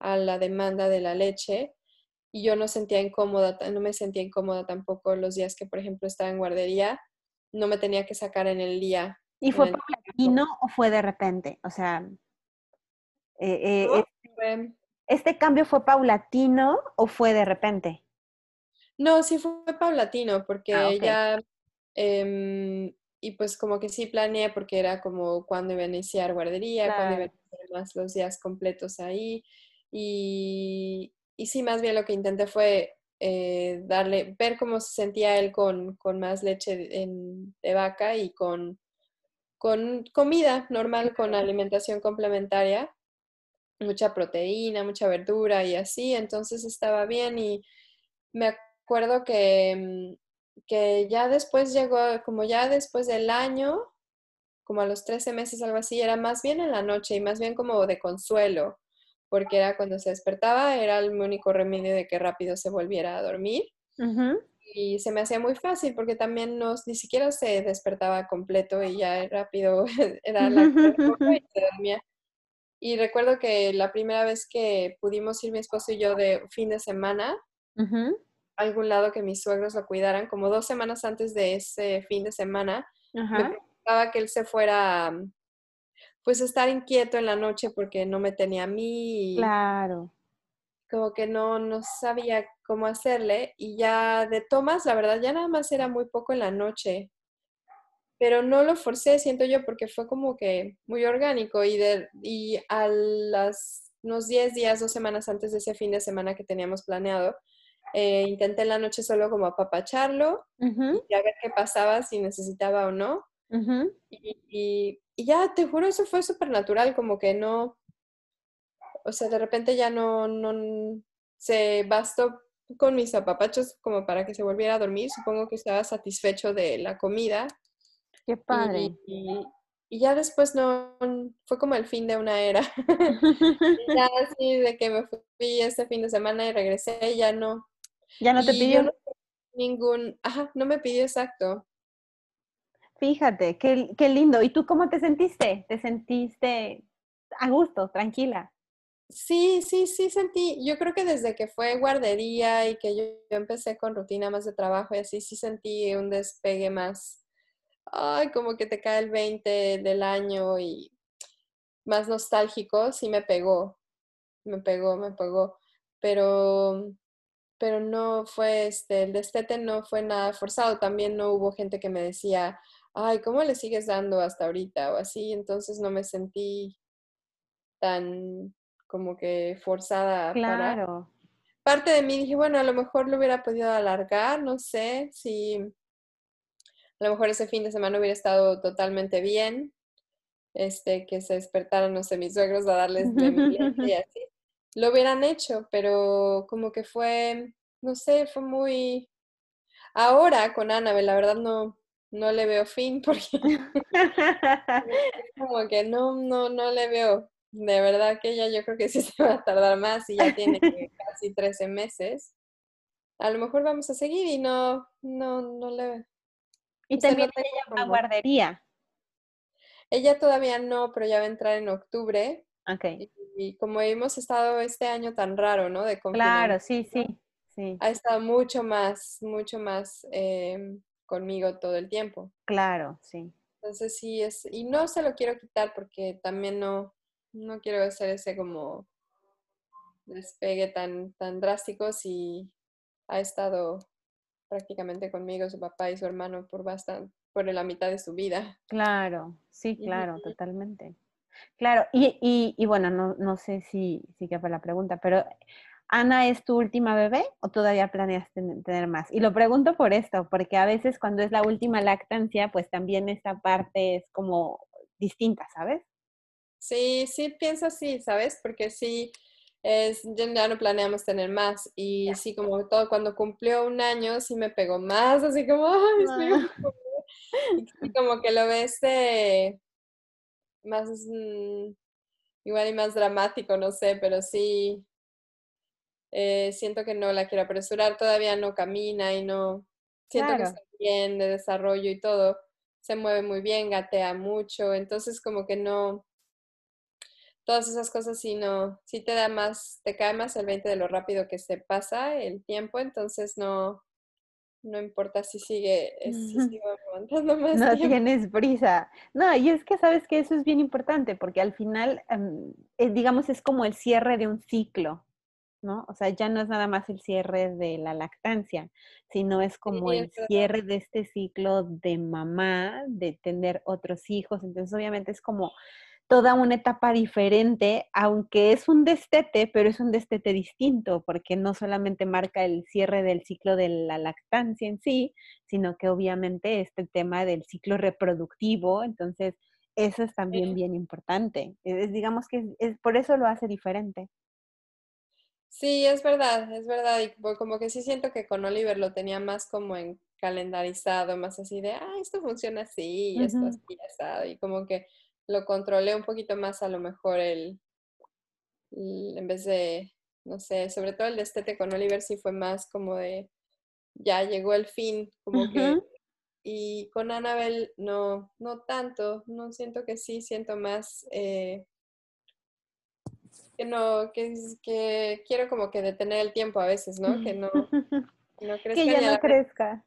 a la demanda de la leche y yo no sentía incómoda, no me sentía incómoda tampoco los días que, por ejemplo, estaba en guardería, no me tenía que sacar en el día. ¿Y fue paulatino o fue de repente? O sea, eh, eh, este, este, cambio fue paulatino o fue de repente? No, sí fue paulatino, porque ah, ella, em, y pues como que sí planeé, porque era como cuando iba a iniciar guardería, cuando iba a iniciar más los días completos ahí, y, y sí, más bien lo que intenté fue eh, darle, ver cómo se sentía él con, más leche de vaca y con, con comida normal, con alimentación complementaria, mucha proteína, mucha verdura y así, entonces estaba bien y me acuerdo que, mm, que ya después llegó, como ya después del año, como a los 13 meses, algo así, era más bien en la noche y más bien como de consuelo porque era cuando se despertaba, era el único remedio de que rápido se volviera a dormir. Y se me hacía muy fácil porque también no, ni siquiera se despertaba completo y ya rápido era la y se dormía. Y recuerdo que la primera vez que pudimos ir mi esposo y yo de fin de semana, a algún lado que mis suegros lo cuidaran, como dos semanas antes de ese fin de semana, me preocupaba que él se fuera pues estar inquieto en la noche porque no me tenía a mí. claro. Como que no, no sabía cómo hacerle y ya de tomas, la verdad, ya nada más era muy poco en la noche. Pero no lo forcé, siento yo, porque fue como que muy orgánico y, de, y a las, unos 10 días, dos semanas antes de ese fin de semana que teníamos planeado, eh, intenté en la noche solo como apapacharlo y a ver qué pasaba, si necesitaba o no. y, y ya, te juro, eso fue súper natural, como que no, o sea, de repente ya no, no, se bastó con mis zapapachos como para que se volviera a dormir. Supongo que estaba satisfecho de la comida. Qué padre. Y, ya después no, fue como el fin de una era. ya así de que me fui este fin de semana y regresé, ya no. ¿Ya no te pidió? ningún, ajá, no me pidió exacto. Fíjate, qué, qué lindo. ¿Y tú cómo te sentiste? ¿Te sentiste a gusto, tranquila? Sí, sí, sí sentí, yo creo que desde que fue guardería y que yo, empecé con rutina más de trabajo y así, sí sentí un despegue más, ay, como que te cae el 20 del año y más nostálgico, sí me pegó, me pegó, me pegó, pero, pero no fue, este, el destete no fue nada forzado, también no hubo gente que me decía, ay, ¿cómo le sigues dando hasta ahorita? O así, entonces no me sentí tan como que forzada claro. Parte de mí dije, bueno, a lo mejor lo hubiera podido alargar, no sé, si a lo mejor ese fin de semana hubiera estado totalmente bien, este, que se despertaran, no sé, mis suegros a darles de mi y así. Lo hubieran hecho, pero como que fue, no sé, fue muy... Ahora con Annabel, la verdad no, no le veo fin porque como que no, no, no le veo. De verdad que ella yo creo que sí se va a tardar más y ya tiene casi 13 meses. A lo mejor vamos a seguir y no, no, no le ¿Y también ella guardería? Ella todavía no, pero ya va a entrar en octubre. Ok. Y, como hemos estado este año tan raro, ¿no? De claro, sí, sí, sí. Ha estado mucho más, mucho más em, conmigo todo el tiempo. Claro, sí. Entonces sí es, y no se lo quiero quitar porque también no, no quiero hacer ese como despegue tan, tan drástico si ha estado prácticamente conmigo su papá y su hermano por bastante, por la mitad de su vida. Claro, sí, claro, totalmente. Claro, y, y, y bueno, no, no, sé si, si para la pregunta, pero ¿Ana es tu última bebé o todavía planeas tener más? Y lo pregunto por esto, porque a veces cuando es la última lactancia, pues también esta parte es como distinta, ¿sabes? Sí, sí, pienso así, ¿sabes? Porque sí, es, ya no planeamos tener más. Y sí, como todo, cuando cumplió un año, sí me pegó más, así como, ay, ah. y como que lo ves más, mm, igual y más dramático, no sé, pero sí, eh, siento que no la quiero apresurar, todavía no camina y no, siento que está bien de desarrollo y todo, se mueve muy bien, gatea mucho, entonces como que no, todas esas cosas sí no, sí te da más, te cae más el 20 de lo rápido que se pasa el tiempo, entonces no, no importa si sigue, si sigo aguantando más No tienes prisa. No, y es que sabes que eso es bien importante porque al final, eh, digamos, es como el cierre de un ciclo, ¿no? O sea, ya no es nada más el cierre de la lactancia, sino es como el cierre de este ciclo de mamá, de tener otros hijos. Entonces, obviamente es como toda una etapa diferente, aunque es un destete, pero es un destete distinto, porque no solamente marca el cierre del ciclo de la lactancia en sí, sino que obviamente es el tema del ciclo reproductivo, entonces eso es también bien importante. Es, digamos que es, por eso lo hace diferente. Sí, es verdad, es verdad, y como que sí siento que con Oliver lo tenía más como en calendarizado, más así de, ah, esto funciona así, y esto así, asado, y como que lo controlé un poquito más a lo mejor el, en vez de, no sé, sobre todo el destete con Oliver sí fue más como de, ya llegó el fin, como que, y con Annabel no, no tanto, no siento que sí, siento más, eh, que no, que, que quiero como que detener el tiempo a veces, ¿no? Que no, no crezca. Que ya no crezca.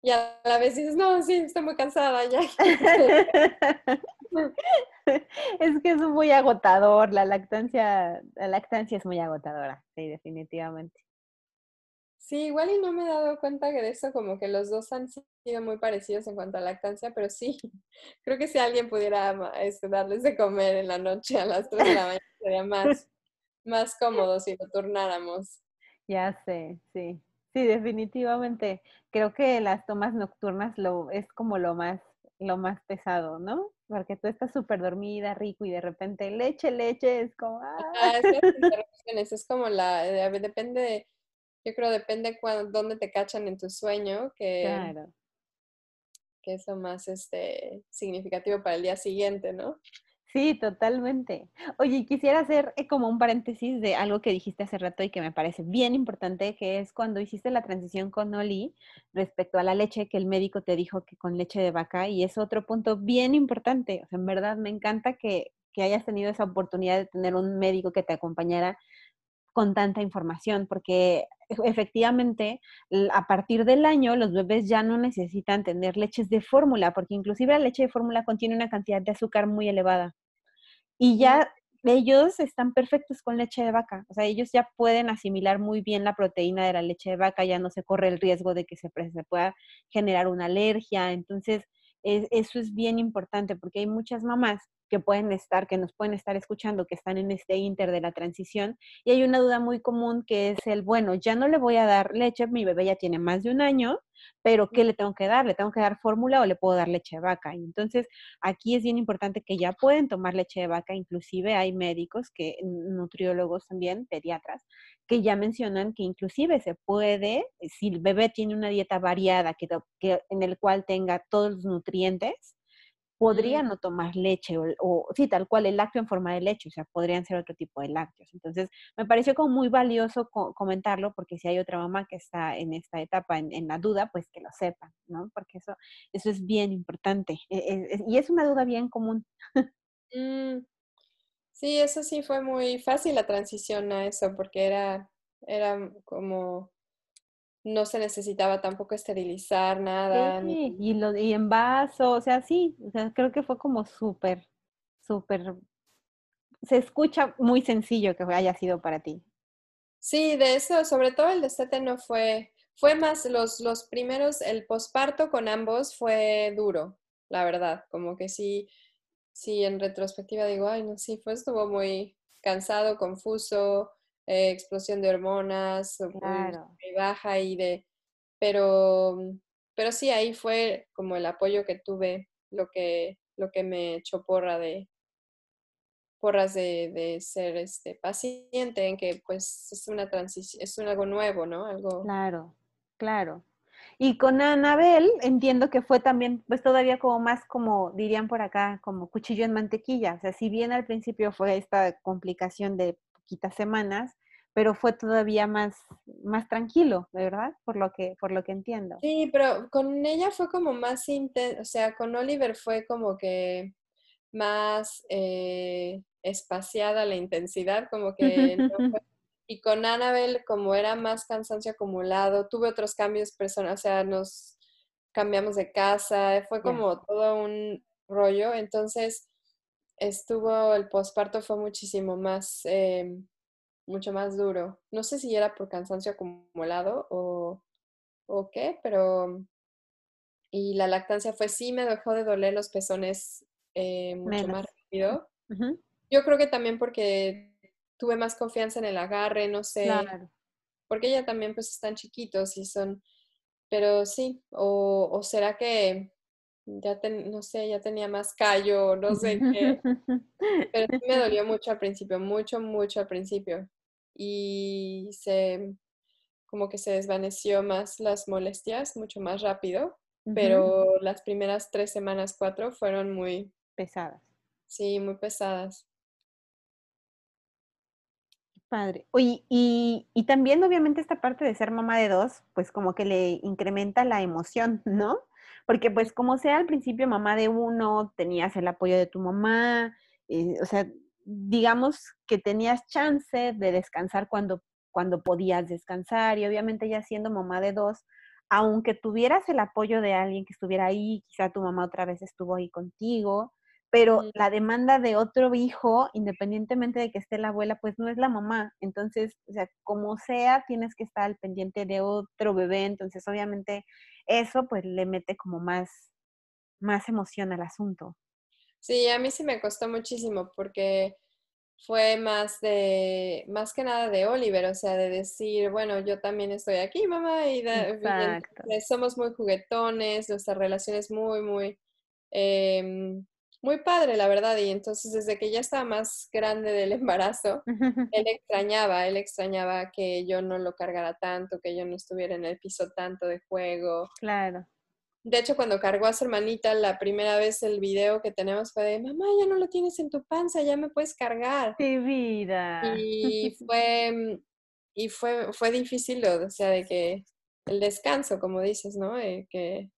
Y a la vez dices, no, sí, estoy muy cansada ya. es que es muy agotador, la lactancia, la lactancia es muy agotadora, sí, definitivamente. Sí, igual y no me he dado cuenta que de eso como que los dos han sido muy parecidos en cuanto a lactancia, pero sí, creo que si alguien pudiera este, darles de comer en la noche a las 3 de la mañana sería más, más cómodo si lo turnáramos. Ya sé, sí. Sí, definitivamente. Creo que las tomas nocturnas lo, es como lo más, lo más pesado, ¿no? Porque tú estás súper dormida, rico, y de repente leche, leche, es como... Ah, es, es como la, depende, yo creo depende cuando, dónde te cachan en tu sueño, que, claro. que eso más este, significativo para el día siguiente, ¿no? Sí, totalmente. Oye, quisiera hacer eh, como un paréntesis de algo que dijiste hace rato y que me parece bien importante, que es cuando hiciste la transición con Oli respecto a la leche que el médico te dijo que con leche de vaca, y es otro punto bien importante. O sea, en verdad me encanta que, que hayas tenido esa oportunidad de tener un médico que te acompañara con tanta información, porque efectivamente a partir del año los bebés ya no necesitan tener leches de fórmula, porque inclusive la leche de fórmula contiene una cantidad de azúcar muy elevada. Y ya ellos están perfectos con leche de vaca, o sea, ellos ya pueden asimilar muy bien la proteína de la leche de vaca, ya no se corre el riesgo de que se, se pueda generar una alergia, entonces eso es bien importante porque hay muchas mamás que pueden estar, que nos pueden estar escuchando, que están en este inter de la transición. Y hay una duda muy común que es el, bueno, ya no le voy a dar leche, mi bebé ya tiene más de un año, pero ¿qué le tengo que dar? ¿Le tengo que dar fórmula o le puedo dar leche de vaca? Y entonces aquí es bien importante que ya pueden tomar leche de vaca, inclusive hay médicos, que nutriólogos también, pediatras, que ya mencionan que inclusive se puede, si el bebé tiene una dieta variada que, que en el cual tenga todos los nutrientes, podría no tomar leche o, sí, tal cual el lácteo en forma de leche, o sea, podrían ser otro tipo de lácteos. Entonces, me pareció como muy valioso comentarlo porque si hay otra mamá que está en esta etapa en, la duda, pues que lo sepan, ¿no? Porque eso, eso es bien importante e, e, y es una duda bien común. Mm, sí, eso sí fue muy fácil la transición a eso porque era, era como no se necesitaba tampoco esterilizar nada. Sí, y, lo, y en vaso, o sea, sí, o sea, creo que fue como súper, súper, se escucha muy sencillo que haya sido para ti. Sí, de eso, sobre todo el destete no fue, fue más los, los primeros, el posparto con ambos fue duro, la verdad, como que sí, sí, en retrospectiva digo, ay, no, sí, fue, estuvo muy cansado, confuso, eh, explosión de hormonas, claro. muy baja y de, pero, pero sí, ahí fue como el apoyo que tuve, lo que, lo que me echó porra de, porras de, de, ser este paciente en que pues es una transición, es algo nuevo, ¿no? Algo. Claro, claro. Y con Anabel entiendo que fue también, pues todavía como más como dirían por acá, como cuchillo en mantequilla. O sea, si bien al principio fue esta complicación de poquitas semanas, pero fue todavía más, más tranquilo, ¿verdad? Por lo, que, por lo que entiendo. Sí, pero con ella fue como más intenso, o sea, con Oliver fue como que más eh, espaciada la intensidad, como que Y con Annabel, como era más cansancio acumulado, tuve otros cambios personales, o sea, nos cambiamos de casa, fue como todo un rollo, entonces estuvo, el posparto fue muchísimo más, em, mucho más duro. No sé si era por cansancio acumulado o, o qué, pero... Y la lactancia fue, sí, me dejó de doler los pezones eh, mucho más rápido. Yo creo que también porque tuve más confianza en el agarre, no sé. Porque ella también pues están chiquitos y son, pero sí, o, o será que ya no sé, ya tenía más callo, no sé qué. Pero sí me dolió mucho al principio, mucho, mucho al principio. Y se, como que se desvaneció más las molestias, mucho más rápido. Pero las primeras tres semanas, cuatro, fueron muy pesadas. Sí, muy pesadas. Padre. Oye, y, y, también obviamente esta parte de ser mamá de dos, pues como que le incrementa la emoción, ¿no? Porque pues como sea al principio mamá de uno, tenías el apoyo de tu mamá, eh, o sea, digamos que tenías chance de descansar cuando, cuando podías descansar y obviamente ya siendo mamá de dos, aunque tuvieras el apoyo de alguien que estuviera ahí, quizá tu mamá otra vez estuvo ahí contigo, pero la demanda de otro hijo, independientemente de que esté la abuela, pues no es la mamá. Entonces, o sea, como sea, tienes que estar al pendiente de otro bebé. Entonces, obviamente, eso pues le mete como más, más emoción al asunto. Sí, a mí sí me costó muchísimo porque fue más de, más que nada de Oliver, o sea, de decir, bueno, yo también estoy aquí, mamá, y, somos muy juguetones, nuestra relación es muy, muy, em, muy padre, la verdad. Y entonces, desde que ya estaba más grande del embarazo, él extrañaba, él extrañaba que yo no lo cargara tanto, que yo no estuviera en el piso tanto de juego. Claro. De hecho, cuando cargó a su hermanita, la primera vez el video que tenemos fue de, mamá, ya no lo tienes en tu panza, ya me puedes cargar. ¡Qué vida! Y fue, y fue, fue difícil, o sea, de que el descanso, como dices, ¿no? que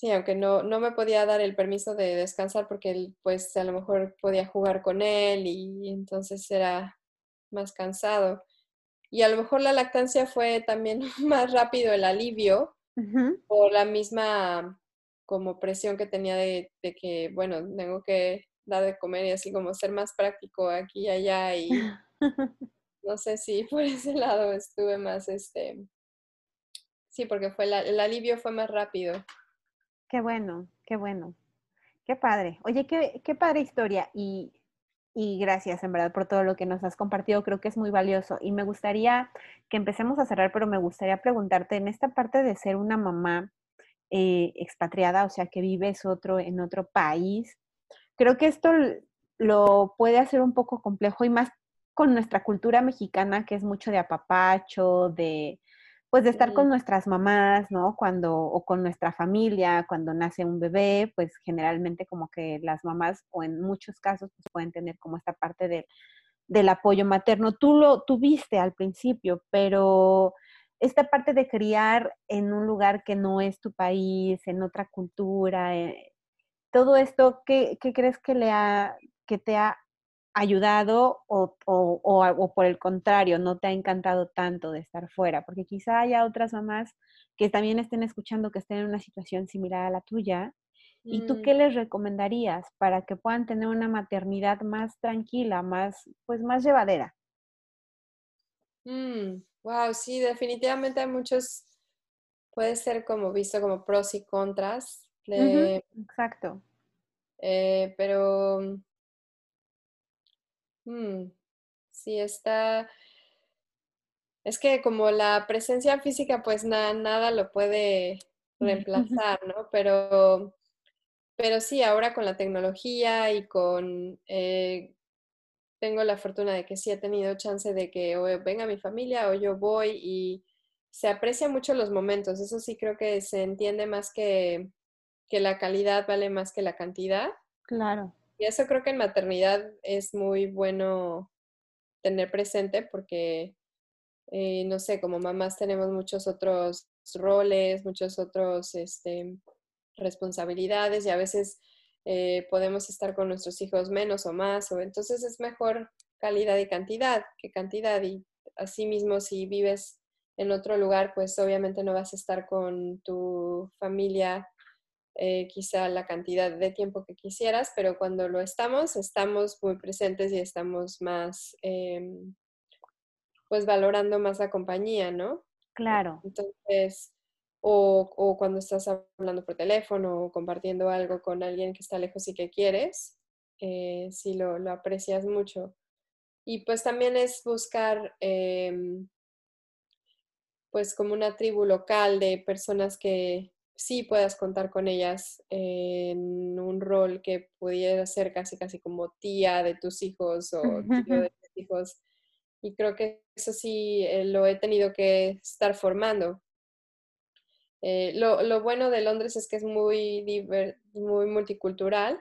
Sí, aunque no, no me podía dar el permiso de descansar porque él, pues a lo mejor podía jugar con él y entonces era más cansado. Y a lo mejor la lactancia fue también más rápido el alivio por la misma como presión que tenía de, de, que, bueno, tengo que dar de comer y así como ser más práctico aquí y allá y no sé si por ese lado estuve más, este, sí, porque fue el alivio fue más rápido. Qué bueno, qué bueno. Qué padre. Oye, qué, qué padre historia y, y gracias en verdad por todo lo que nos has compartido. Creo que es muy valioso y me gustaría que empecemos a cerrar, pero me gustaría preguntarte en esta parte de ser una mamá eh, expatriada, o sea, que vives otro, en otro país. Creo que esto lo puede hacer un poco complejo y más con nuestra cultura mexicana, que es mucho de apapacho, de, pues de estar con nuestras mamás, ¿no? Cuando, o con nuestra familia, cuando nace un bebé, pues generalmente como que las mamás, o en muchos casos, pues pueden tener como esta parte del apoyo materno. Tú lo tuviste al principio, pero esta parte de criar en un lugar que no es tu país, en otra cultura, eh, todo esto, ¿qué, ¿qué, crees que, le ha, que te ha ayudado o, o, o, por el contrario, no te ha encantado tanto de estar fuera? Porque quizá haya otras mamás que también estén escuchando que estén en una situación similar a la tuya. ¿Y tú mm. qué les recomendarías para que puedan tener una maternidad más tranquila, más, pues más llevadera? wow, mm, sí, definitivamente hay muchos, puede ser como visto como pros y contras. exacto. Eh, pero Mm, sí, está... Es que como la presencia física, pues nada lo puede reemplazar, ¿no? Pero, pero sí, ahora con la tecnología y con... Eh, tengo la fortuna de que sí he tenido chance de que o venga mi familia o yo voy y se aprecia mucho los momentos. Eso sí creo que se entiende más que, que la calidad vale más que la cantidad. Claro. Y eso creo que en maternidad es muy bueno tener presente porque, eh, no sé, como mamás tenemos muchos otros roles, muchos otros este, responsabilidades y a veces eh, podemos estar con nuestros hijos menos o más, o entonces es mejor calidad y cantidad que cantidad y asimismo si vives en otro lugar, pues obviamente no vas a estar con tu familia eh, quizá la cantidad de tiempo que quisieras, pero cuando lo estamos, estamos muy presentes y estamos más, em, pues valorando más la compañía, ¿no? Claro. Entonces, o, o, cuando estás hablando por teléfono o compartiendo algo con alguien que está lejos y que quieres, eh, sí lo, lo, aprecias mucho. Y pues también es buscar, eh, pues como una tribu local de personas que sí puedas contar con ellas en un rol que pudiera ser casi casi como tía de tus hijos o tío de tus hijos. Y creo que eso sí eh, lo he tenido que estar formando eh, lo, lo, bueno de Londres es que es muy, muy multicultural,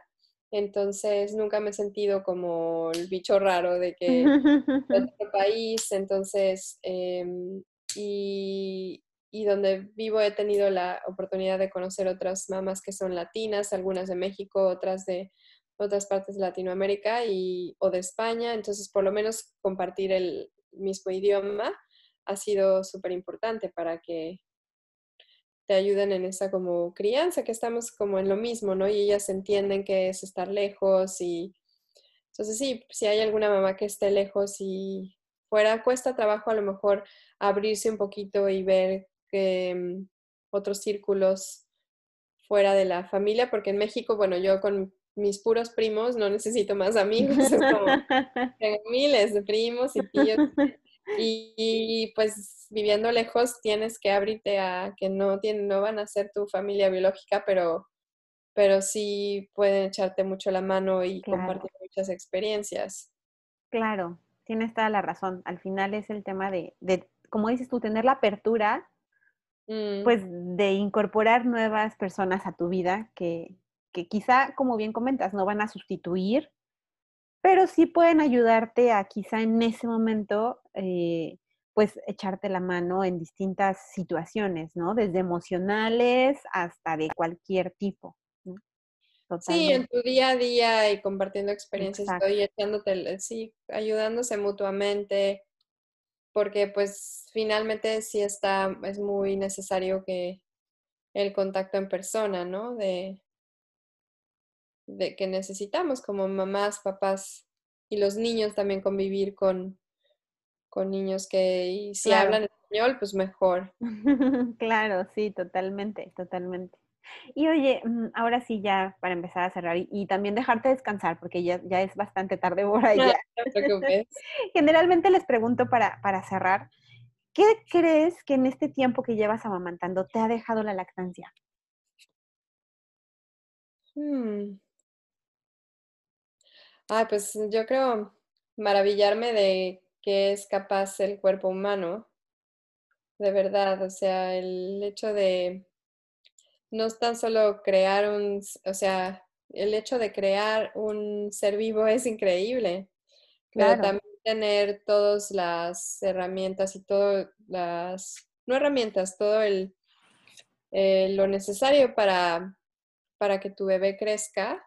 entonces nunca me he sentido como el bicho raro de que de otro país, entonces, em, y, y, donde vivo he tenido la oportunidad de conocer otras mamás que son latinas, algunas de México, otras de otras partes de Latinoamérica y, o de España, entonces por lo menos compartir el mismo idioma ha sido súper importante para que te ayudan en esa como crianza, que estamos como en lo mismo, ¿no? Y ellas entienden que es estar lejos y entonces sí, si hay alguna mamá que esté lejos y fuera, cuesta trabajo a lo mejor abrirse un poquito y ver que mm, otros círculos fuera de la familia, porque en México, bueno, yo con mis puros primos no necesito más amigos, tengo miles de primos y tíos y, pues viviendo lejos tienes que abrirte a que no, tienen, no van a ser tu familia biológica, pero, pero sí pueden echarte mucho la mano y compartir muchas experiencias. Claro, tienes toda la razón. Al final es el tema de, de como dices tú, tener la apertura, mm. pues de incorporar nuevas personas a tu vida que, que quizá, como bien comentas, no van a sustituir pero sí pueden ayudarte a quizá en ese momento, eh, pues echarte la mano en distintas situaciones, ¿no? Desde emocionales hasta de cualquier tipo. Sí, en tu día a día y compartiendo experiencias, estoy echándote, sí, ayudándose mutuamente, porque pues finalmente sí está, es muy necesario que el contacto en persona, ¿no? De, de que necesitamos como mamás, papás y los niños también convivir con, con niños que si hablan español, pues mejor. claro, sí, totalmente, totalmente. Y oye, mm, ahora sí ya para empezar a cerrar y, también dejarte descansar porque ya, ya es bastante tarde por ahí. Generalmente les pregunto para, para cerrar, ¿qué crees que en este tiempo que llevas amamantando te ha dejado la lactancia? Hmm. Ah, pues yo creo maravillarme de que es capaz el cuerpo humano, de verdad, o sea, el hecho de no es tan solo crear un, o sea, el hecho de crear un ser vivo es increíble, pero también tener todas las herramientas y todas las, no herramientas, todo el, eh, lo necesario para, para que tu bebé crezca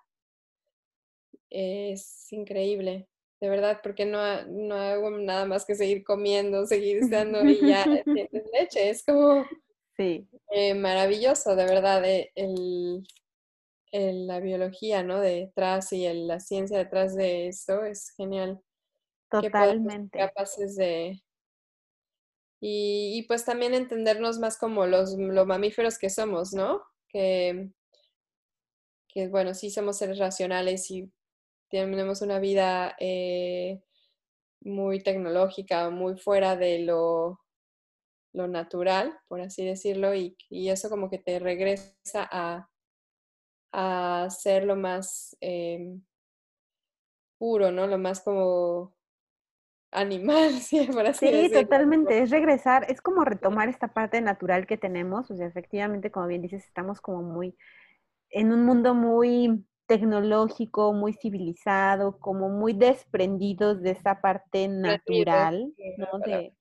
es increíble, de verdad, porque no, no hago nada más que seguir comiendo, seguir estando y ya tienes leche. Es como sí. Eh, maravilloso, de verdad, eh, el, la biología, ¿no? Detrás y la ciencia detrás de esto es genial. Totalmente. capaces de... Y, y, pues también entendernos más como los, los mamíferos que somos, ¿no? Que, que, bueno, sí somos seres racionales y tenemos una vida eh, muy tecnológica, muy fuera de lo, lo natural, por así decirlo, y, eso como que te regresa a, a ser lo más em, puro, ¿no? Lo más como animal, sí, por así Sí, totalmente, es regresar, es como retomar esta parte natural que tenemos, o sea, efectivamente, como bien dices, estamos como muy, en un mundo muy tecnológico, muy civilizado, como muy desprendidos de esa parte natural, ¿no? De,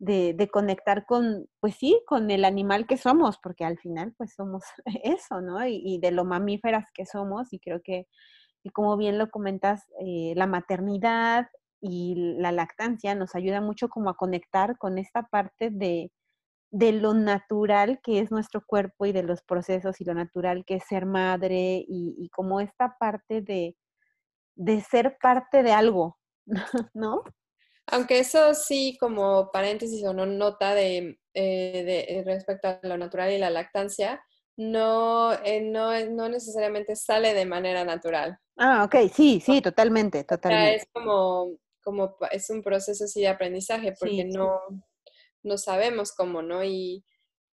de, conectar con, pues sí, con el animal que somos, porque al final pues somos eso, ¿no? Y, de lo mamíferas que somos, y creo que, como bien lo comentas, eh, la maternidad y la lactancia nos ayuda mucho como a conectar con esta parte de, de lo natural que es nuestro cuerpo y de los procesos y lo natural que es ser madre y, como esta parte de, de ser parte de algo, ¿no? Aunque eso sí, como paréntesis o no nota de, eh, de, respecto a lo natural y la lactancia, no, eh, no, no necesariamente sale de manera natural. Ah, ok, sí, sí, totalmente, totalmente. es como, como, es un proceso así de aprendizaje, porque no, no sabemos cómo, ¿no? Y,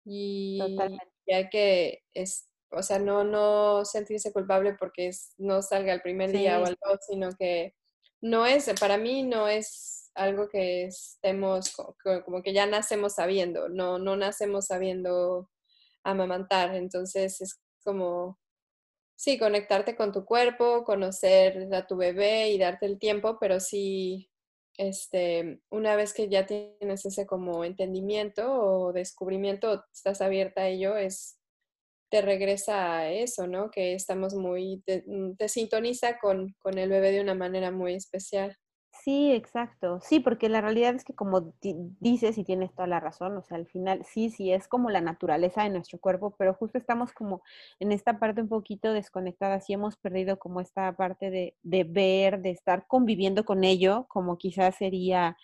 y, hay que, es, o sea, no, no sentirse culpable porque no salga el primer día o algo, sino que no es, para mí no es algo que estemos, como que ya nacemos sabiendo, no, no nacemos sabiendo amamantar, entonces es como, sí, conectarte con tu cuerpo, conocer a tu bebé y darte el tiempo, pero sí este, una vez que ya tienes ese como entendimiento o descubrimiento, estás abierta a ello, es, te regresa a eso, ¿no? Que estamos muy, te, te sintoniza con, con el bebé de una manera muy especial. Sí, exacto. Sí, porque la realidad es que como dices y tienes toda la razón, o sea, al final sí, sí es como la naturaleza de nuestro cuerpo, pero justo estamos como en esta parte un poquito desconectada, sí hemos perdido como esta parte de, de ver, de estar conviviendo con ello, como quizás sería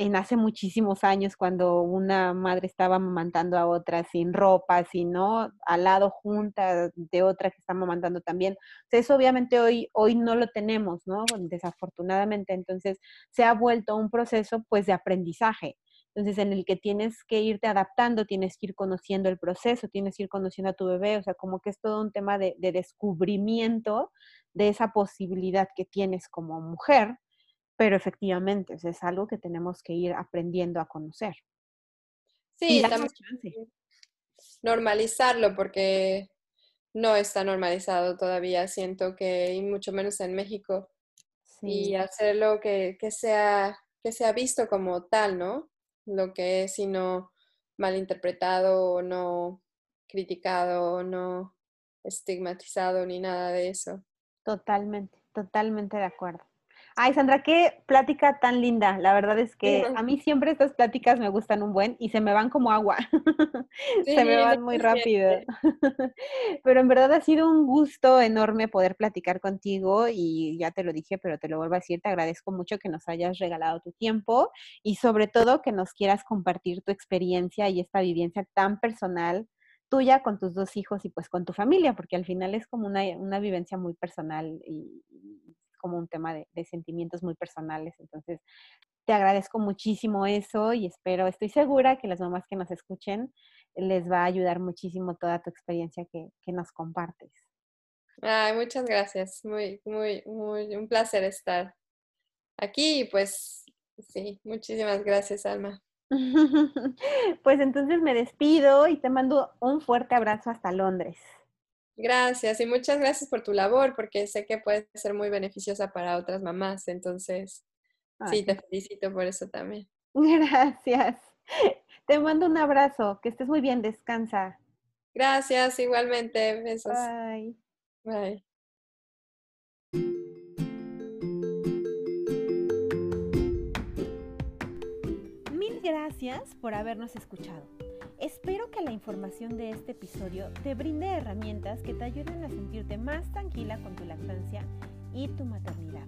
en hace muchísimos años cuando una madre estaba amamantando a otra sin ropa, sin, ¿no? Al lado junta de otra que está amamantando también. eso obviamente hoy, hoy no lo tenemos, ¿no? Desafortunadamente. Entonces se ha vuelto un proceso pues de aprendizaje. Entonces, en el que tienes que irte adaptando, tienes que ir conociendo el proceso, tienes que ir conociendo a tu bebé, o sea, como que es todo un tema de, de descubrimiento de esa posibilidad que tienes como mujer pero efectivamente es algo que tenemos que ir aprendiendo a conocer. Sí, también normalizarlo porque no está normalizado todavía, siento que, y mucho menos en México, y hacerlo que, que, sea, que sea visto como tal, ¿no? Lo que es, sino malinterpretado o no criticado o no estigmatizado ni nada de eso. Totalmente, totalmente de acuerdo. Ay, Sandra, qué plática tan linda. La verdad es que a mí siempre estas pláticas me gustan un buen y se me van como agua. se me van muy rápido. pero en verdad ha sido un gusto enorme poder platicar contigo y ya te lo dije, pero te lo vuelvo a decir, te agradezco mucho que nos hayas regalado tu tiempo y sobre todo que nos quieras compartir tu experiencia y esta vivencia tan personal tuya con tus dos hijos y pues con tu familia, porque al final es como una, una vivencia muy personal y, como un tema de, sentimientos muy personales. Entonces, te agradezco muchísimo eso y espero, estoy segura que las mamás que nos escuchen les va a ayudar muchísimo toda tu experiencia que, nos compartes. Ay, muchas gracias. Muy, muy, muy, un placer estar aquí. Pues sí, muchísimas gracias, Alma. pues entonces me despido y te mando un fuerte abrazo hasta Londres. Gracias y muchas gracias por tu labor porque sé que puede ser muy beneficiosa para otras mamás. Entonces, sí, te felicito por eso también. Gracias. Te mando un abrazo. Que estés muy bien. Descansa. Gracias, igualmente. Besos. Bye. Bye. Mil gracias por habernos escuchado. Espero que la información de este episodio te brinde herramientas que te ayuden a sentirte más tranquila con tu lactancia y tu maternidad.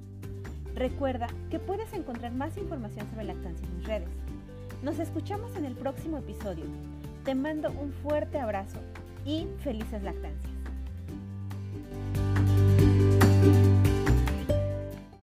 Recuerda que puedes encontrar más información sobre lactancia en mis redes. Nos escuchamos en el próximo episodio. Te mando un fuerte abrazo y felices lactancias.